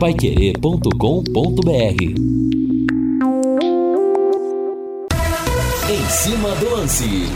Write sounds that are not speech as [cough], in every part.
paiquerê.com.br Em cima do lance.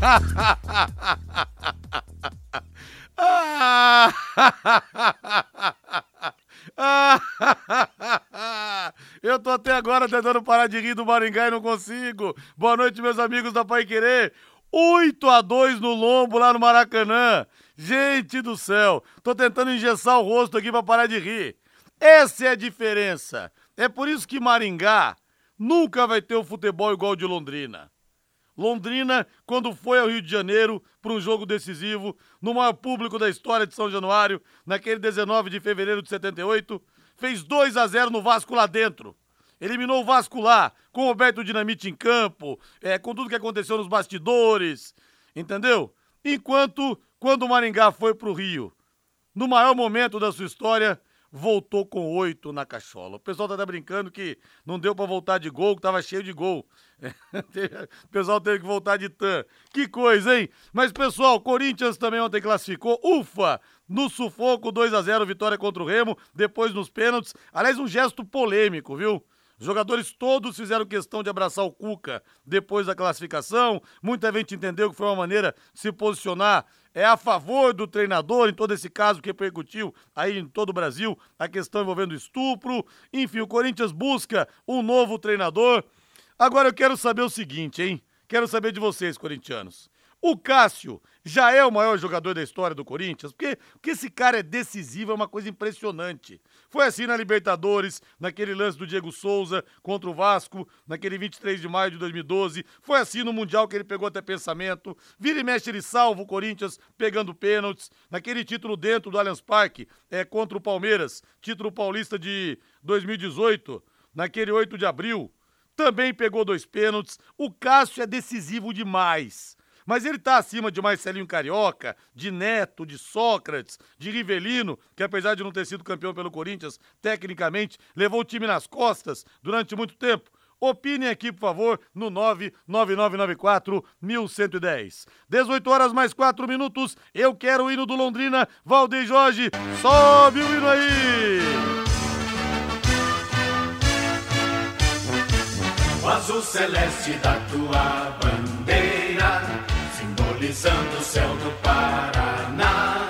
[laughs] Eu tô até agora tentando parar de rir do Maringá e não consigo. Boa noite, meus amigos da Pai Querer. 8 a 2 no lombo lá no Maracanã. Gente do céu, tô tentando engessar o rosto aqui para parar de rir. Essa é a diferença. É por isso que Maringá nunca vai ter o um futebol igual de Londrina. Londrina, quando foi ao Rio de Janeiro para um jogo decisivo, no maior público da história de São Januário, naquele 19 de fevereiro de 78, fez 2 a 0 no Vasco lá dentro. Eliminou o Vasco lá, com o Roberto Dinamite em campo, é, com tudo que aconteceu nos bastidores, entendeu? Enquanto, quando o Maringá foi pro Rio, no maior momento da sua história, voltou com oito na cachola. O pessoal tá até brincando que não deu para voltar de gol, que tava cheio de gol. [laughs] o pessoal teve que voltar de tan. Que coisa, hein? Mas, pessoal, Corinthians também ontem classificou. Ufa! No sufoco, 2 a 0 vitória contra o Remo, depois nos pênaltis. Aliás, um gesto polêmico, viu? Os jogadores todos fizeram questão de abraçar o Cuca depois da classificação. Muita gente entendeu que foi uma maneira de se posicionar é a favor do treinador em todo esse caso que repercutiu aí em todo o Brasil, a questão envolvendo estupro. Enfim, o Corinthians busca um novo treinador. Agora eu quero saber o seguinte, hein? Quero saber de vocês, corintianos. O Cássio já é o maior jogador da história do Corinthians, porque, porque esse cara é decisivo, é uma coisa impressionante. Foi assim na Libertadores, naquele lance do Diego Souza contra o Vasco, naquele 23 de maio de 2012. Foi assim no Mundial que ele pegou até pensamento. Vira e mexe, ele salva o Corinthians pegando pênaltis. Naquele título dentro do Allianz Parque, é, contra o Palmeiras, título paulista de 2018, naquele 8 de abril. Também pegou dois pênaltis. O Cássio é decisivo demais. Mas ele está acima de Marcelinho Carioca, de Neto, de Sócrates, de Rivelino, que apesar de não ter sido campeão pelo Corinthians, tecnicamente levou o time nas costas durante muito tempo. Opine aqui, por favor, no 99994-1110. 18 horas mais 4 minutos. Eu quero o hino do Londrina. Valdeir Jorge, sobe o hino aí! O azul celeste da tua bandeira simbolizando o céu do Paraná.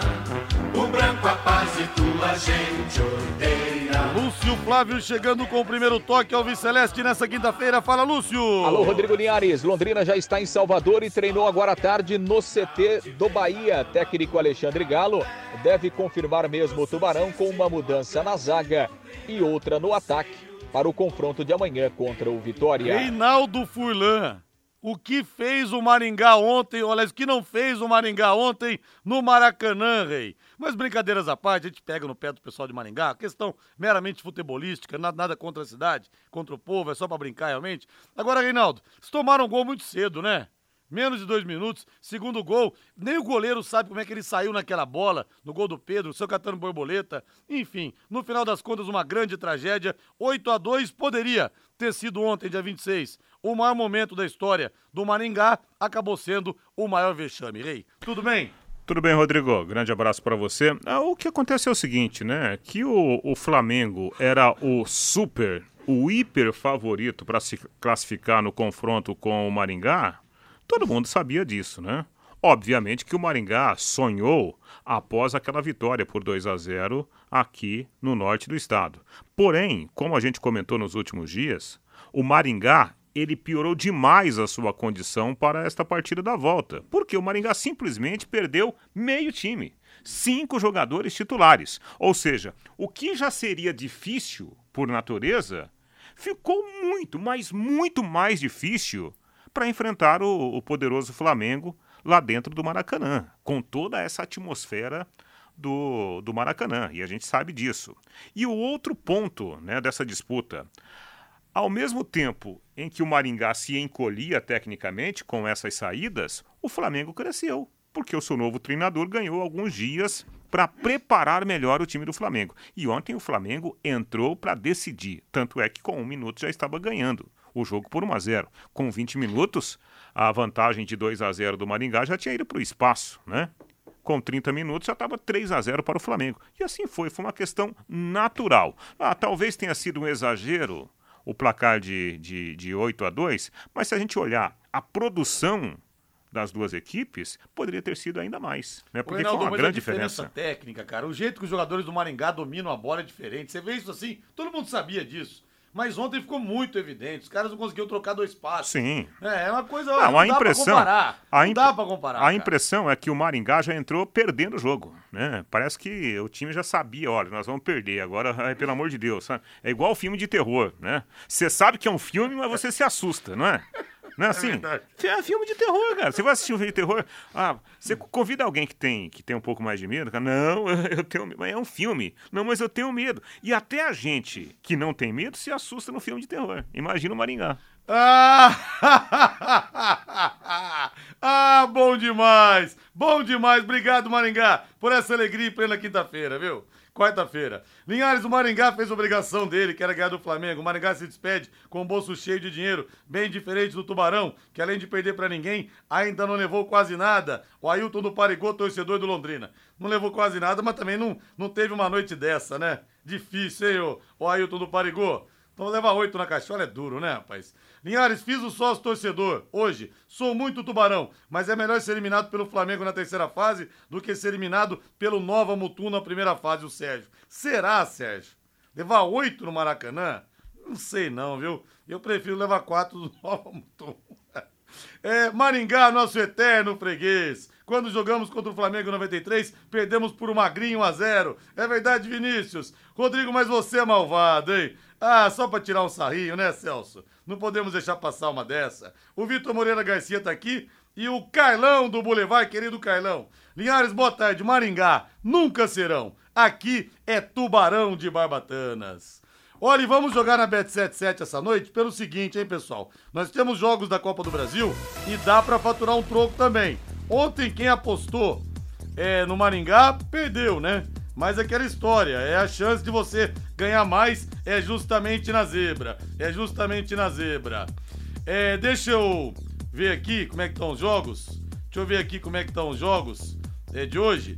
O branco a paz e tua gente odeia. Lúcio Flávio chegando com o primeiro toque ao Viceleste nessa quinta-feira. Fala, Lúcio! Alô, Rodrigo Linhares. Londrina já está em Salvador e treinou agora à tarde no CT do Bahia. Técnico Alexandre Galo deve confirmar mesmo o Tubarão com uma mudança na zaga e outra no ataque para o confronto de amanhã contra o Vitória. Reinaldo Furlan o que fez o Maringá ontem, olha, o que não fez o Maringá ontem no Maracanã, rei. Mas brincadeiras à parte, a gente pega no pé do pessoal de Maringá, questão meramente futebolística, nada, nada contra a cidade, contra o povo, é só para brincar realmente. Agora, Reinaldo, eles tomaram um gol muito cedo, né? Menos de dois minutos, segundo gol. Nem o goleiro sabe como é que ele saiu naquela bola, no gol do Pedro, seu catando borboleta. Enfim, no final das contas, uma grande tragédia. 8 a 2 poderia ter sido ontem, dia 26, o maior momento da história do Maringá. Acabou sendo o maior vexame. Rei, tudo bem? Tudo bem, Rodrigo. Grande abraço para você. Ah, o que acontece é o seguinte, né? Que o, o Flamengo era o super, o hiper favorito para se classificar no confronto com o Maringá Todo mundo sabia disso, né? Obviamente que o Maringá sonhou após aquela vitória por 2 a 0 aqui no norte do estado. Porém, como a gente comentou nos últimos dias, o Maringá ele piorou demais a sua condição para esta partida da volta, porque o Maringá simplesmente perdeu meio time, cinco jogadores titulares. Ou seja, o que já seria difícil por natureza ficou muito, mas muito mais difícil para enfrentar o, o poderoso Flamengo lá dentro do Maracanã, com toda essa atmosfera do, do Maracanã, e a gente sabe disso. E o outro ponto né, dessa disputa, ao mesmo tempo em que o Maringá se encolhia tecnicamente com essas saídas, o Flamengo cresceu, porque o seu novo treinador ganhou alguns dias para preparar melhor o time do Flamengo. E ontem o Flamengo entrou para decidir, tanto é que com um minuto já estava ganhando o jogo por 1 a 0. Com 20 minutos, a vantagem de 2 a 0 do Maringá já tinha ido para o espaço, né? com 30 minutos já estava 3 a 0 para o Flamengo. E assim foi, foi uma questão natural. Ah, talvez tenha sido um exagero o placar de, de, de 8 a 2, mas se a gente olhar a produção das duas equipes, poderia ter sido ainda mais, né? Porque Reinaldo, foi uma grande diferença, diferença. técnica, cara. O jeito que os jogadores do Maringá dominam a bola é diferente. Você vê isso assim, todo mundo sabia disso. Mas ontem ficou muito evidente. Os caras não conseguiam trocar dois passos. Sim. É, é uma coisa. Não, não a dá impressão, pra comparar. a não imp- dá pra comparar. A cara. impressão é que o Maringá já entrou perdendo o jogo, né? Parece que o time já sabia, olha, nós vamos perder agora, pelo amor de Deus, sabe? É igual filme de terror, né? Você sabe que é um filme, mas você se assusta, não é? Não é assim? É filme de terror, cara. Você vai assistir um filme de terror, ah, você convida alguém que tem, que tem um pouco mais de medo, cara, não, [laughs] eu tenho medo, mas é um filme. Não, mas eu tenho medo. E até a gente que não tem medo se assusta no filme de terror. Imagina o Maringá. Ah! [laughs] ah, bom demais! Bom demais! Obrigado, Maringá, por essa alegria em plena quinta-feira, viu? Quarta-feira. Linhares, o Maringá fez obrigação dele, que era ganhar do Flamengo. O Maringá se despede com o bolso cheio de dinheiro, bem diferente do Tubarão, que além de perder pra ninguém, ainda não levou quase nada. O Ailton do Parigô, torcedor do Londrina. Não levou quase nada, mas também não, não teve uma noite dessa, né? Difícil, hein, ô, o Ailton do Parigô? Então levar oito na caixola é duro, né, rapaz? Linhares, fiz o sócio torcedor. Hoje, sou muito tubarão, mas é melhor ser eliminado pelo Flamengo na terceira fase do que ser eliminado pelo Nova Mutum na primeira fase, o Sérgio. Será, Sérgio? Levar oito no Maracanã? Não sei não, viu? Eu prefiro levar quatro do [laughs] Nova Mutum. É, Maringá, nosso eterno freguês. Quando jogamos contra o Flamengo em 93, perdemos por um magrinho 1 a 0 É verdade, Vinícius? Rodrigo, mas você é malvado, hein? Ah, só pra tirar um sarrinho, né, Celso? Não podemos deixar passar uma dessa. O Vitor Moreira Garcia tá aqui e o Carlão do Boulevard, querido Carlão. Linhares, boa tarde. Maringá, nunca serão. Aqui é Tubarão de Barbatanas. Olha, e vamos jogar na Bet77 essa noite pelo seguinte, hein, pessoal? Nós temos jogos da Copa do Brasil e dá pra faturar um troco também. Ontem, quem apostou é, no Maringá, perdeu, né? Mas aquela história, é a chance de você ganhar mais é justamente na zebra. É justamente na zebra. É, deixa eu ver aqui como é que estão os jogos. Deixa eu ver aqui como é que estão os jogos é, de hoje.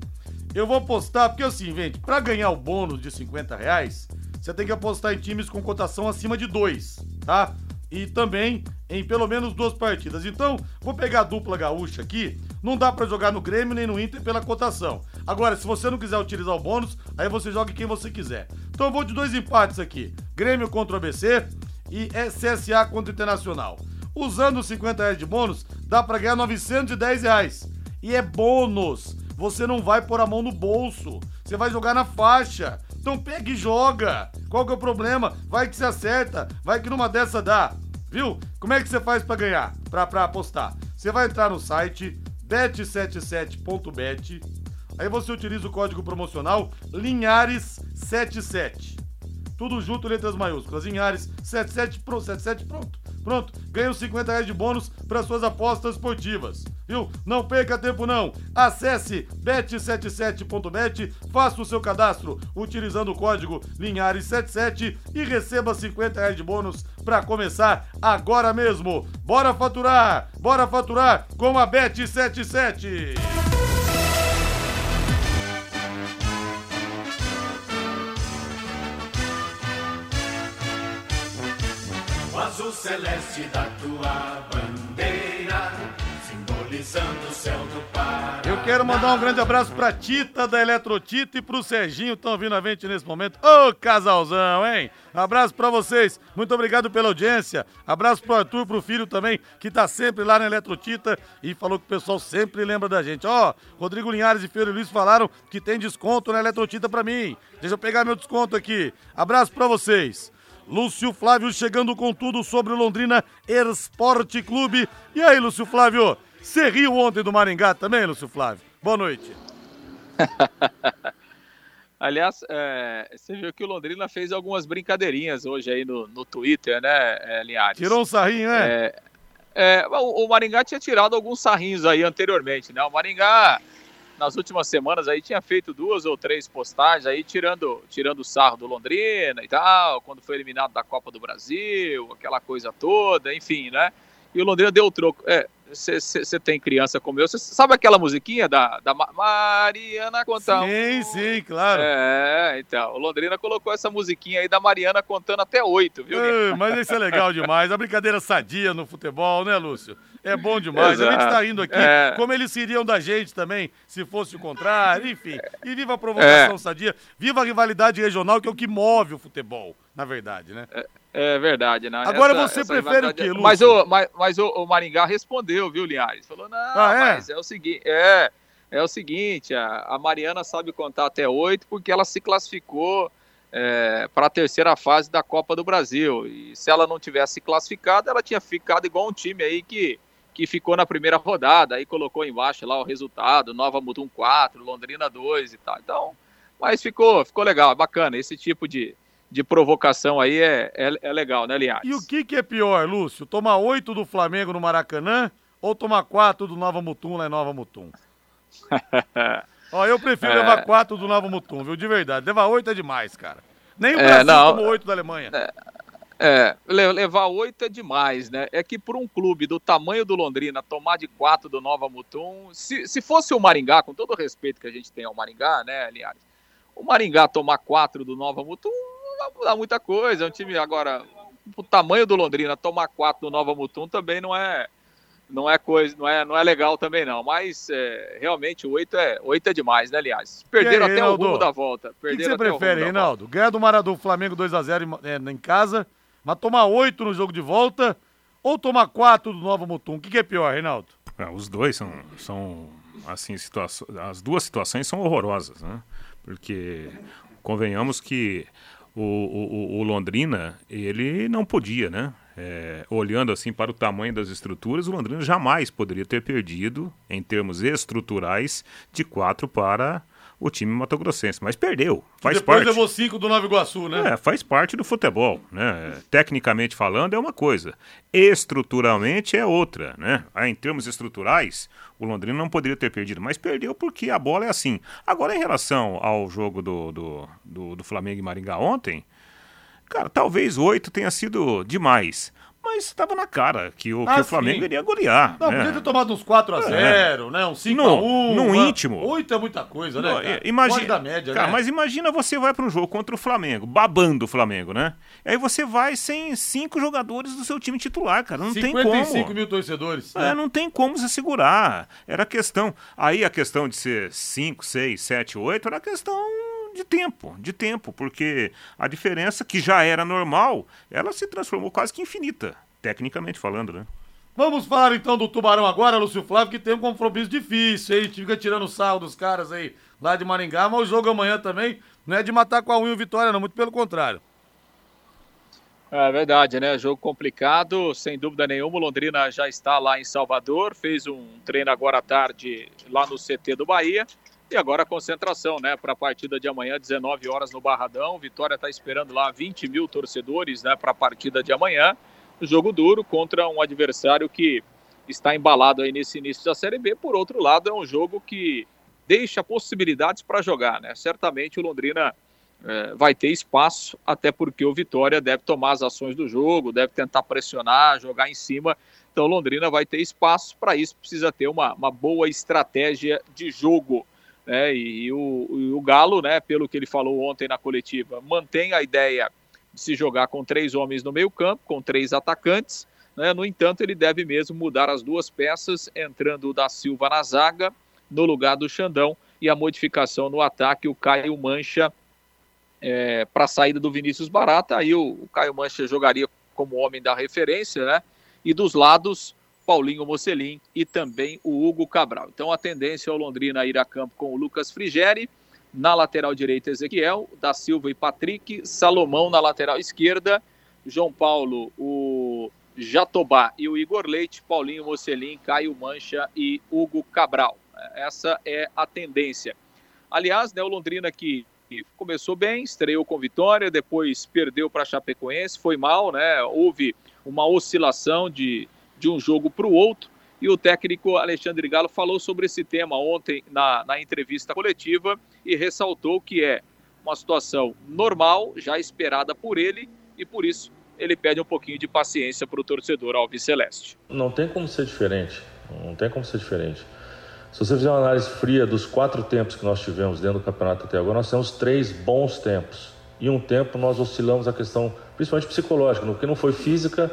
Eu vou apostar, porque assim, gente, pra ganhar o bônus de 50 reais, você tem que apostar em times com cotação acima de 2, tá? E também em pelo menos duas partidas. Então, vou pegar a dupla gaúcha aqui. Não dá pra jogar no Grêmio nem no Inter pela cotação. Agora, se você não quiser utilizar o bônus, aí você joga quem você quiser. Então, eu vou de dois empates aqui: Grêmio contra o ABC e CSA contra o Internacional. Usando os 50 reais de bônus, dá pra ganhar 910 reais. E é bônus. Você não vai pôr a mão no bolso. Você vai jogar na faixa. Então pega e joga. Qual que é o problema? Vai que se acerta. Vai que numa dessa dá. Viu? Como é que você faz pra ganhar? Pra apostar? Você vai entrar no site bet77.bet. Aí você utiliza o código promocional Linhares77. Tudo junto, letras maiúsculas. Linhares 77, pro, 77 pronto. Pronto, ganha os 50 reais de bônus para suas apostas esportivas. Viu? Não perca tempo não. Acesse bet77.bet, faça o seu cadastro utilizando o código Linhares77 e receba 50 reais de bônus para começar agora mesmo. Bora faturar! Bora faturar com a Bet77! Azul celeste da tua bandeira, simbolizando o céu do Pará. Eu quero mandar um grande abraço pra Tita da Eletrotita e pro Serginho, estão vindo a gente nesse momento. Ô, casalzão, hein? Abraço pra vocês. Muito obrigado pela audiência. Abraço pro Arthur, pro filho também, que tá sempre lá na Eletrotita e falou que o pessoal sempre lembra da gente. Ó, Rodrigo Linhares e Feiro Luiz falaram que tem desconto na Eletrotita pra mim. Deixa eu pegar meu desconto aqui. Abraço pra vocês. Lúcio Flávio chegando com tudo sobre o Londrina Esporte Clube. E aí, Lúcio Flávio? Você riu ontem do Maringá também, Lúcio Flávio? Boa noite. [laughs] Aliás, é, você viu que o Londrina fez algumas brincadeirinhas hoje aí no, no Twitter, né, é, Linhares? Tirou um sarrinho, né? É, é, o, o Maringá tinha tirado alguns sarrinhos aí anteriormente, né? O Maringá, nas últimas semanas aí, tinha feito duas ou três postagens aí, tirando, tirando o sarro do Londrina e tal, quando foi eliminado da Copa do Brasil, aquela coisa toda, enfim, né? E o Londrina deu o troco. É, você tem criança como eu, você sabe aquela musiquinha da, da Mariana contando? Sim, sim, claro. É, então, o Londrina colocou essa musiquinha aí da Mariana contando até oito, viu? Mas isso é legal demais, a brincadeira sadia no futebol, né, Lúcio? É bom demais. Exato. A gente está indo aqui é... como eles iriam da gente também, se fosse o contrário, enfim. E viva a provocação é... sadia, viva a rivalidade regional, que é o que move o futebol, na verdade, né? É, é verdade, né? Agora essa, você essa prefere o quê, Lúcio? Mas, o, mas, mas o, o, Maringá respondeu, viu, Linhares? Falou, não, ah, é? mas é o seguinte, é, é o seguinte, a, a Mariana sabe contar até oito porque ela se classificou é, para a terceira fase da Copa do Brasil. E se ela não tivesse classificado, ela tinha ficado igual um time aí que que ficou na primeira rodada, aí colocou embaixo lá o resultado, Nova Mutum 4, Londrina 2 e tal. Então, mas ficou, ficou legal, bacana. Esse tipo de, de provocação aí é, é, é legal, né, Linhares? E o que, que é pior, Lúcio? Tomar oito do Flamengo no Maracanã ou tomar quatro do Nova Mutum lá em Nova Mutum? [laughs] Ó, eu prefiro é... levar quatro do Nova Mutum, viu? De verdade. Levar oito é demais, cara. Nem o é, Brasil não, tomou oito da Alemanha. É, é, levar oito é demais, né? É que por um clube do tamanho do Londrina tomar de quatro do Nova Mutum, se, se fosse o Maringá, com todo o respeito que a gente tem ao Maringá, né, Linhares? O Maringá tomar quatro do Nova Mutum não vai mudar muita coisa. É um time agora, o tamanho do Londrina tomar quatro do Nova Mutum também não é não é coisa, não é, não é legal também não, mas é, realmente o 8 é, 8 é demais, né, aliás. Perderam aí, até Reinaldo? o rumo da volta. O que, que, você prefere, Reinaldo? Ganhar do Maradão Flamengo 2 a 0 em, em casa mas tomar oito no jogo de volta ou tomar quatro do Nova Mutum? O que, que é pior, Reinaldo? É, os dois são, são assim, situações, as duas situações são horrorosas, né? Porque convenhamos que o, o, o Londrina, ele não podia, né? É, olhando assim para o tamanho das estruturas, o Londrina jamais poderia ter perdido, em termos estruturais, de quatro para o time matogrossense, mas perdeu. Faz depois parte. levou cinco do Nova Iguaçu, né? É, faz parte do futebol, né? Tecnicamente falando é uma coisa, estruturalmente é outra, né? Aí, em termos estruturais, o Londrina não poderia ter perdido, mas perdeu porque a bola é assim. Agora, em relação ao jogo do, do, do, do Flamengo e Maringá ontem, cara, talvez oito tenha sido demais mas estava na cara que o, ah, que o Flamengo iria golear. Não, né? podia ter tomado uns 4x0, é. né? Uns 5x1. No, íntimo. 8 é muita coisa, né? Cara? Imagina, da média, cara, né? Mas imagina você vai para um jogo contra o Flamengo, babando o Flamengo, né? E aí você vai sem cinco jogadores do seu time titular, cara. Não tem como. 55 mil torcedores. É, né? não tem como se segurar. Era questão. Aí a questão de ser 5, 6, 7, 8 era questão de tempo, de tempo, porque a diferença que já era normal, ela se transformou quase que infinita, tecnicamente falando, né? Vamos falar então do Tubarão agora, Lúcio Flávio, que tem um compromisso difícil, hein? A gente fica tirando sarro dos caras aí lá de Maringá, mas o jogo amanhã também não é de matar com a unha o Vitória, não, muito pelo contrário. É verdade, né? Jogo complicado, sem dúvida nenhuma. O Londrina já está lá em Salvador, fez um treino agora à tarde lá no CT do Bahia. E agora a concentração, né, para a partida de amanhã, 19 horas no Barradão. Vitória está esperando lá 20 mil torcedores, né, para a partida de amanhã. Jogo duro contra um adversário que está embalado aí nesse início da Série B. Por outro lado, é um jogo que deixa possibilidades para jogar, né? Certamente o Londrina é, vai ter espaço, até porque o Vitória deve tomar as ações do jogo, deve tentar pressionar, jogar em cima. Então, Londrina vai ter espaço. Para isso, precisa ter uma, uma boa estratégia de jogo né? E, e, o, e, o, Galo, né, pelo que ele falou ontem na coletiva, mantém a ideia de se jogar com três homens no meio-campo, com três atacantes. Né? No entanto, ele deve mesmo mudar as duas peças, entrando o da Silva na zaga, no lugar do Xandão, e a modificação no ataque, o Caio Mancha é, para a saída do Vinícius Barata. Aí o, o Caio Mancha jogaria como homem da referência, né? E dos lados, Paulinho Mocelin e também o Hugo Cabral. Então a tendência é o Londrina ir a campo com o Lucas Frigeri, na lateral direita Ezequiel, da Silva e Patrick, Salomão na lateral esquerda, João Paulo, o Jatobá e o Igor Leite, Paulinho Mocelin, Caio Mancha e Hugo Cabral. Essa é a tendência. Aliás, né, o Londrina que começou bem, estreou com vitória, depois perdeu para Chapecoense, foi mal, né? Houve uma oscilação de de um jogo para o outro. E o técnico Alexandre Galo falou sobre esse tema ontem na, na entrevista coletiva e ressaltou que é uma situação normal, já esperada por ele, e por isso ele pede um pouquinho de paciência para o torcedor Alves Celeste. Não tem como ser diferente. Não tem como ser diferente. Se você fizer uma análise fria dos quatro tempos que nós tivemos dentro do campeonato até agora, nós temos três bons tempos. E um tempo nós oscilamos a questão, principalmente psicológica, porque não foi física,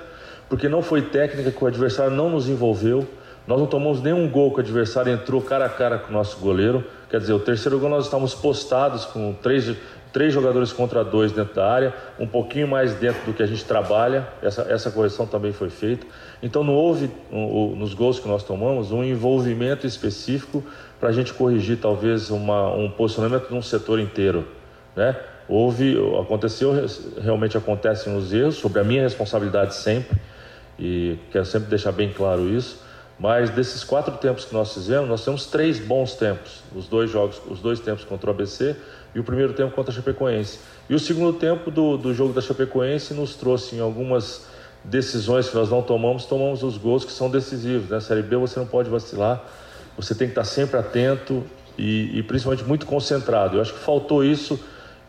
porque não foi técnica, que o adversário não nos envolveu. Nós não tomamos nenhum gol que o adversário entrou cara a cara com o nosso goleiro. Quer dizer, o terceiro gol nós estávamos postados com três, três jogadores contra dois dentro da área, um pouquinho mais dentro do que a gente trabalha. Essa, essa correção também foi feita. Então não houve, um, nos gols que nós tomamos, um envolvimento específico para a gente corrigir talvez uma, um posicionamento de um setor inteiro. Né? Houve, aconteceu, realmente acontecem os erros, sobre a minha responsabilidade sempre, e quero sempre deixar bem claro isso mas desses quatro tempos que nós fizemos, nós temos três bons tempos. Os dois jogos, os dois tempos contra o ABC e o primeiro tempo contra a Chapecoense. E o segundo tempo do, do jogo da Chapecoense nos trouxe em algumas decisões que nós não tomamos, tomamos os gols que são decisivos. Na né? Série B você não pode vacilar, você tem que estar sempre atento e, e principalmente muito concentrado. Eu acho que faltou isso,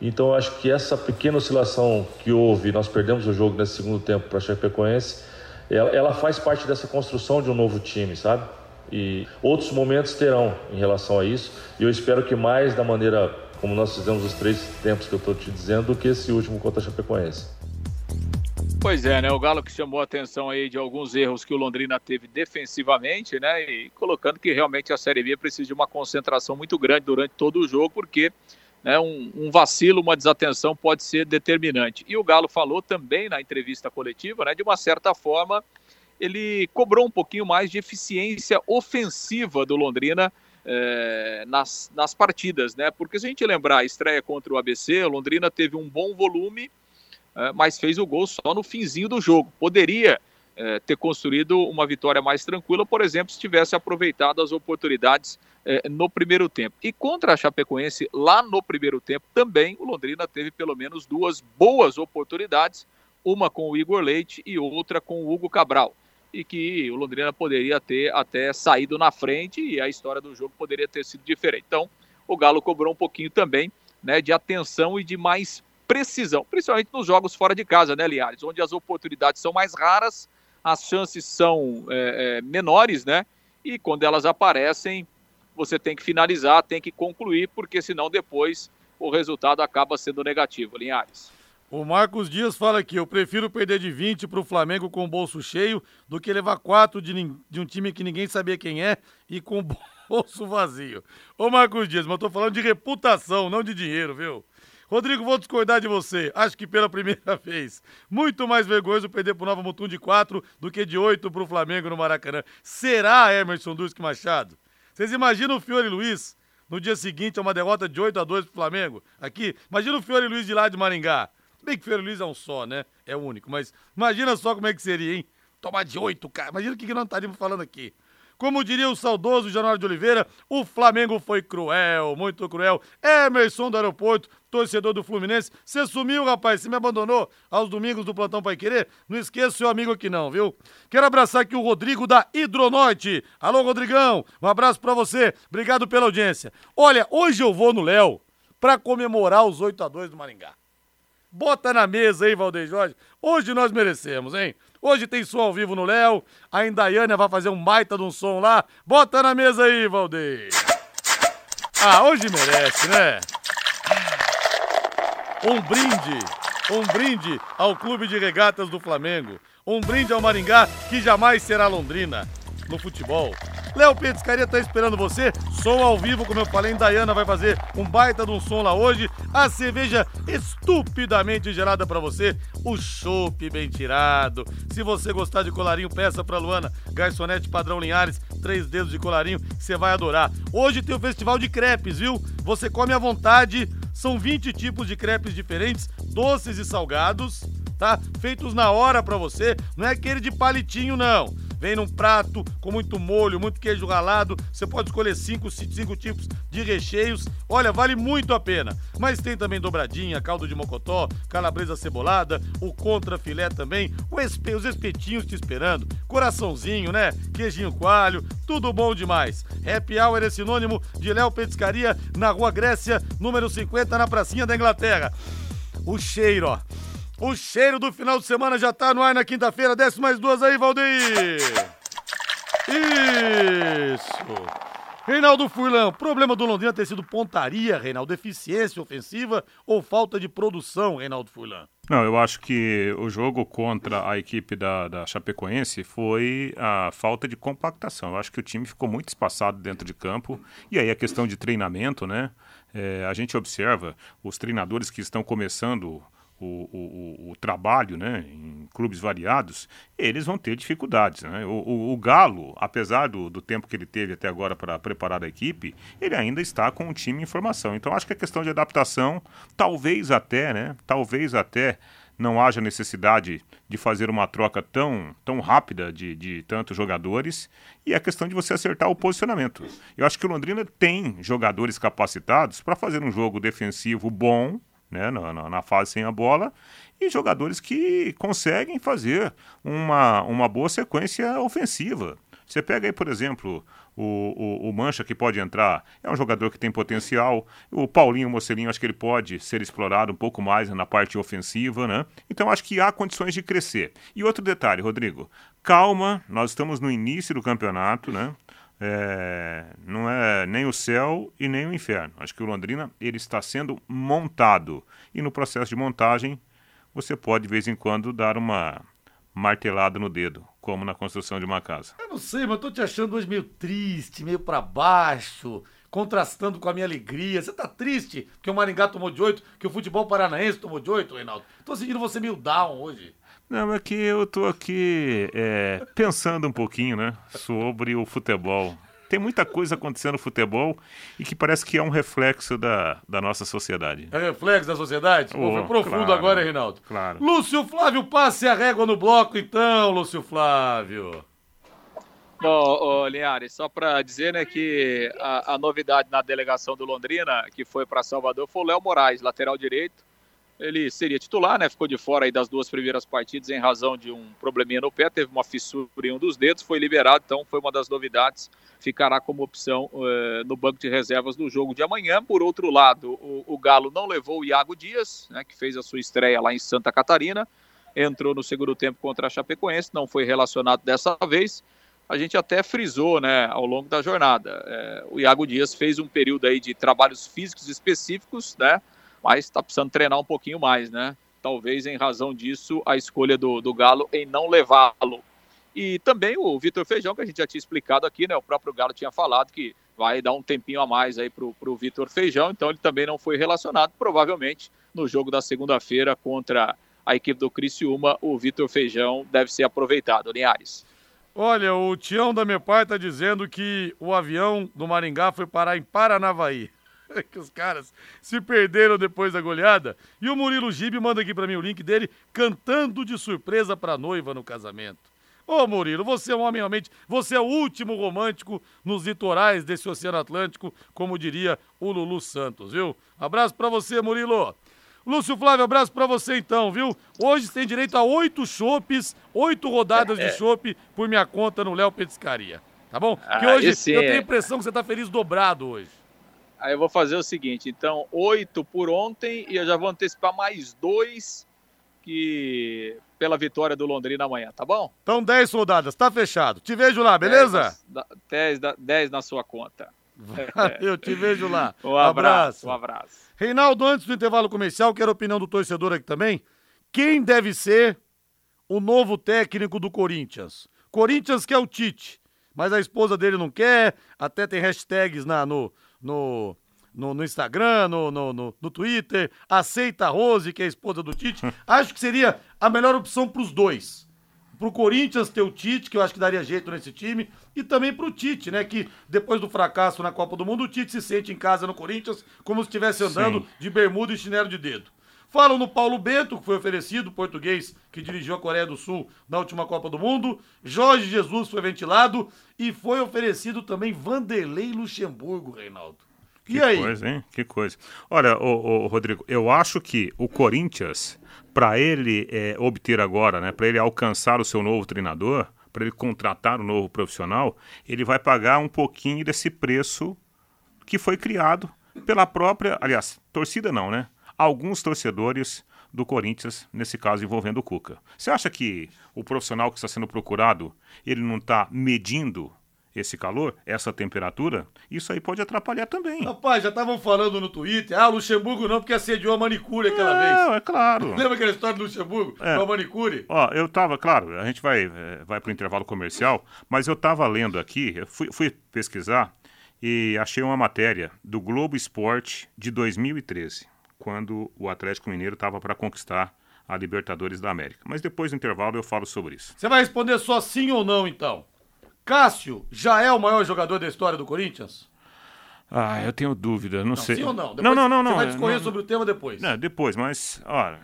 então eu acho que essa pequena oscilação que houve, nós perdemos o jogo nesse segundo tempo para a Chapecoense, ela, ela faz parte dessa construção de um novo time, sabe? E outros momentos terão em relação a isso. E eu espero que mais da maneira como nós fizemos os três tempos que eu estou te dizendo, do que esse último contra a Chapecoense. Pois é, né? O Galo que chamou a atenção aí de alguns erros que o Londrina teve defensivamente, né? E colocando que realmente a Série B precisa de uma concentração muito grande durante todo o jogo, porque né, um, um, vacilo, uma desatenção pode ser determinante. E o Galo falou também na entrevista coletiva, né, de uma certa forma, ele cobrou um pouquinho mais de eficiência ofensiva do Londrina é, nas, nas partidas, né? Porque se a gente lembrar a estreia contra o ABC, o Londrina teve um bom volume, é, mas fez o gol só no finzinho do jogo. Poderia é, ter construído uma vitória mais tranquila, por exemplo, se tivesse aproveitado as oportunidades é, no primeiro tempo. E contra a Chapecoense, lá no primeiro tempo, também o Londrina teve pelo menos duas boas oportunidades, uma com o Igor Leite e outra com o Hugo Cabral. E que o Londrina poderia ter até saído na frente e a história do jogo poderia ter sido diferente. Então, o Galo cobrou um pouquinho também né, de atenção e de mais precisão, principalmente nos jogos fora de casa, né, Liares? Onde as oportunidades são mais raras, as chances são é, é, menores, né? E quando elas aparecem, você tem que finalizar, tem que concluir, porque senão depois o resultado acaba sendo negativo. Linhares. O Marcos Dias fala aqui: eu prefiro perder de 20 para o Flamengo com o bolso cheio do que levar 4 de, de, um time que ninguém sabia quem é e com o [laughs] bolso vazio. Ô Marcos Dias, mas eu tô falando de reputação, não de dinheiro, viu? Rodrigo, vou discordar de você. Acho que pela [laughs] primeira vez. Muito mais vergonhoso perder pro Nova Mutum de 4 do que de 8 pro Flamengo no Maracanã. Será, Emerson Duque Machado? Vocês imaginam o Fiore Luiz no dia seguinte a uma derrota de 8 a 2 pro Flamengo? Aqui, imagina o Fiore Luiz de lá de Maringá. Bem que o Fiore Luiz é um só, né? É único, mas imagina só como é que seria, hein? Tomar de 8, cara. Imagina o que, que nós estaríamos falando aqui. Como diria o saudoso Januário de Oliveira, o Flamengo foi cruel, muito cruel. Emerson do aeroporto, torcedor do Fluminense, você sumiu, rapaz, você me abandonou aos domingos do Plantão Pai Querer? Não esqueça o seu amigo aqui não, viu? Quero abraçar aqui o Rodrigo da Hidronorte. Alô, Rodrigão, um abraço para você, obrigado pela audiência. Olha, hoje eu vou no Léo para comemorar os 8 a 2 do Maringá. Bota na mesa aí, Valdeir Jorge. Hoje nós merecemos, hein? Hoje tem som ao vivo no Léo. A Indaiana vai fazer um baita de um som lá. Bota na mesa aí, Valdeir. Ah, hoje merece, né? Um brinde, um brinde ao Clube de Regatas do Flamengo. Um brinde ao Maringá, que jamais será Londrina no futebol. Léo Petiscaria tá esperando você. Som ao vivo, como eu falei, Dayana vai fazer um baita de um som lá hoje. A cerveja estupidamente gelada para você. O chopp bem tirado. Se você gostar de colarinho, peça pra Luana. Garçonete padrão Linhares, três dedos de colarinho, você vai adorar. Hoje tem o festival de crepes, viu? Você come à vontade. São 20 tipos de crepes diferentes, doces e salgados, tá? Feitos na hora para você. Não é aquele de palitinho, não Vem num prato com muito molho, muito queijo ralado. Você pode escolher cinco, cinco tipos de recheios. Olha, vale muito a pena. Mas tem também dobradinha, caldo de mocotó, calabresa cebolada, o contra filé também, os espetinhos te esperando, coraçãozinho, né? Queijinho coalho, tudo bom demais. Happy Hour é sinônimo de Léo Petiscaria na Rua Grécia, número 50, na pracinha da Inglaterra. O cheiro, ó. O cheiro do final de semana já tá no ar na quinta-feira. Desce mais duas aí, Valdeir. Isso! Reinaldo Furlan, problema do Londrina ter sido pontaria, Reinaldo, eficiência ofensiva ou falta de produção, Reinaldo Furlan? Não, eu acho que o jogo contra a equipe da, da Chapecoense foi a falta de compactação. Eu acho que o time ficou muito espaçado dentro de campo. E aí a questão de treinamento, né? É, a gente observa os treinadores que estão começando o, o, o, trabalho né, em clubes variados, eles vão ter dificuldades. Né? O, o, Galo, apesar do, do, tempo que ele teve até agora para preparar a equipe, ele ainda está com o time em formação. Então acho que a questão de adaptação, talvez até, né? Talvez até não haja necessidade de fazer uma troca tão, tão rápida de, de tantos jogadores e a questão de você acertar o posicionamento. Eu acho que o Londrina tem jogadores capacitados para fazer um jogo defensivo bom né, na, na, fase sem a bola, e jogadores que conseguem fazer uma, uma boa sequência ofensiva. Você pega aí, por exemplo, o, o, o, Mancha que pode entrar, é um jogador que tem potencial. O Paulinho Mocelinho, acho que ele pode ser explorado um pouco mais na parte ofensiva, né? Então acho que há condições de crescer. E outro detalhe, Rodrigo, calma, nós estamos no início do campeonato, né? É, não é nem o céu e nem o inferno. Acho que o Londrina ele está sendo montado e no processo de montagem você pode de vez em quando dar uma martelada no dedo, como na construção de uma casa. Eu não sei, mas tô te achando hoje meio triste, meio para baixo, contrastando com a minha alegria. Você tá triste porque o Maringá tomou de oito, que o futebol paranaense tomou de oito, Reinaldo? Tô sentindo você meio down hoje. Não, é que eu tô aqui é, pensando um pouquinho, né, sobre o futebol. Tem muita coisa acontecendo no futebol e que parece que é um reflexo da, da nossa sociedade. É reflexo da sociedade? Oh, foi profundo claro, agora, hein, Reinaldo? Claro. Lúcio Flávio, passe a régua no bloco, então, Lúcio Flávio. Bom, oh, Linhares, só para dizer né, que a, a, novidade na delegação do Londrina, que foi para Salvador, foi o Léo Moraes, lateral direito ele seria titular, né? Ficou de fora aí das duas primeiras partidas em razão de um probleminha no pé, teve uma fissura em um dos dedos, foi liberado, então foi uma das novidades, ficará como opção uh, no banco de reservas do jogo de amanhã. Por outro lado, o, o Galo não levou o Iago Dias, né? Que fez a sua estreia lá em Santa Catarina, entrou no segundo tempo contra a Chapecoense, não foi relacionado dessa vez. A gente até frisou, né, ao longo da jornada. É, o Iago Dias fez um período aí de trabalhos físicos específicos, né? mas está precisando treinar um pouquinho mais, né? Talvez em razão disso a escolha do, do Galo em não levá-lo. E também o Vitor Feijão, que a gente já tinha explicado aqui, né? O próprio Galo tinha falado que vai dar um tempinho a mais aí o Vitor Feijão, então ele também não foi relacionado. Provavelmente no jogo da segunda-feira contra a equipe do Criciúma, o Vitor Feijão deve ser aproveitado. Linhares. Olha, o Tião da meu pai está dizendo que o avião do Maringá foi parar em Paranavaí. [laughs] que os caras se perderam depois da goleada. E o Murilo Gibe manda aqui para mim o link dele cantando de surpresa pra noiva no casamento. Ô Murilo, você é um homem realmente, você é o último romântico nos litorais desse Oceano Atlântico, como diria o Lulu Santos, viu? Abraço para você, Murilo. Lúcio Flávio, abraço para você então, viu? Hoje tem direito a oito chopes, oito rodadas de chopp por minha conta no Léo Petiscaria. Tá bom? Ah, que hoje eu tenho a impressão que você tá feliz dobrado hoje. Aí eu vou fazer o seguinte, então, oito por ontem e eu já vou antecipar mais dois que pela vitória do Londrina amanhã, tá bom? Então, dez rodadas, tá fechado. Te vejo lá, beleza? Dez, dez, dez na sua conta. Eu te vejo lá. [laughs] Um abraço, Um abraço. Reinaldo, antes do intervalo comercial, quero a opinião do torcedor aqui também. Quem deve ser o novo técnico do Corinthians? Corinthians quer o Tite, mas a esposa dele não quer, até tem hashtags na, no, no, no, no Instagram, no, no, no, no, Twitter, aceita a Rose, que é a esposa do Tite. [laughs] Acho que seria a melhor opção para os dois. Pro Corinthians ter o Tite, que eu acho que daria jeito nesse time, e também pro Tite, né? Que depois do fracasso na Copa do Mundo, o Tite se sente em casa no Corinthians como se estivesse andando Sim. de bermuda e chinelo de dedo. Falam no Paulo Bento, que foi oferecido, português que dirigiu a Coreia do Sul na última Copa do Mundo. Jorge Jesus foi ventilado e foi oferecido também Vanderlei Luxemburgo, Reinaldo. E que aí? coisa, hein? Que coisa. Olha, ô, ô, Rodrigo, eu acho que o Corinthians, para ele é, obter agora, né, para ele alcançar o seu novo treinador, para ele contratar um novo profissional, ele vai pagar um pouquinho desse preço que foi criado pela própria, aliás, torcida não, né? alguns torcedores do Corinthians, nesse caso envolvendo o Cuca. Você acha que o profissional que está sendo procurado, ele não está medindo esse calor, essa temperatura, isso aí pode atrapalhar também. Rapaz, já estavam falando no Twitter, ah, Luxemburgo não, porque assediou a manicure aquela é, vez. É, claro. [laughs] Lembra aquela história do Luxemburgo É. com a manicure? Ó, eu tava, claro, a gente vai, é, vai para o intervalo comercial, mas eu tava lendo aqui, eu fui, fui pesquisar e achei uma matéria do Globo Esporte de 2013, quando o Atlético Mineiro estava para conquistar a Libertadores da América. Mas depois do intervalo eu falo sobre isso. Você vai responder só sim ou não, então. Cássio já é o maior jogador da história do Corinthians? Ah, eu tenho dúvida, não, sei. Sim ou não? Depois não, não, não, não. Você vai é, discorrer não, sobre o tema depois. não, depois, mas, olha,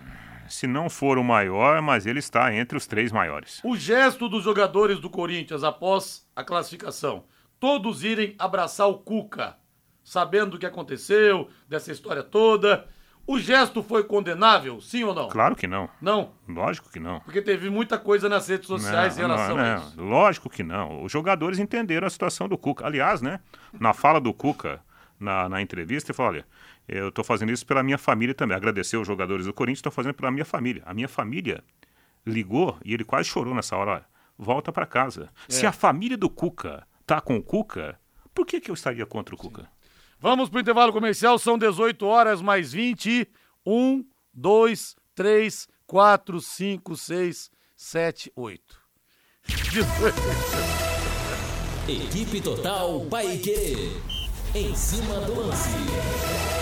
se não for o maior, mas ele está entre os três maiores. O gesto dos jogadores do Corinthians após a classificação, todos irem abraçar o Cuca, sabendo o que aconteceu, dessa história toda. O gesto foi condenável, sim ou não? Claro que não. Não, Lógico que não. porque teve muita coisa nas redes sociais em relação a isso. Lógico que não. Os jogadores entenderam a situação do Cuca. Aliás, né, na fala do Cuca, na, na entrevista, ele falou, olha, eu estou fazendo isso pela minha família também. Agradeceu os jogadores do Corinthians, estou fazendo pela minha família. A minha família ligou e ele quase chorou nessa hora. Olha, volta para casa. É. Se a família do Cuca tá com o Cuca, por que, que eu estaria contra o Cuca? Vamos pro intervalo comercial, são 18 horas mais 20. 1, 2, 3, 4, 5, 6, 7, 8. 18. Equipe Total Paique. Em cima do lance.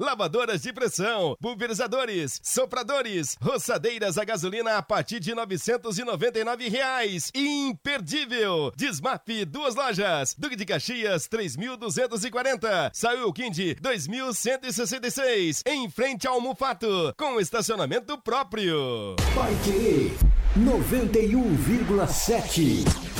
Lavadoras de pressão, pulverizadores, sopradores, roçadeiras a gasolina a partir de 999 reais. Imperdível! Dismaf, duas lojas. Duque de Caxias, 3.240. Saiu Quindi, 2.166. Em frente ao Mufato, com estacionamento próprio. Paique 91,7.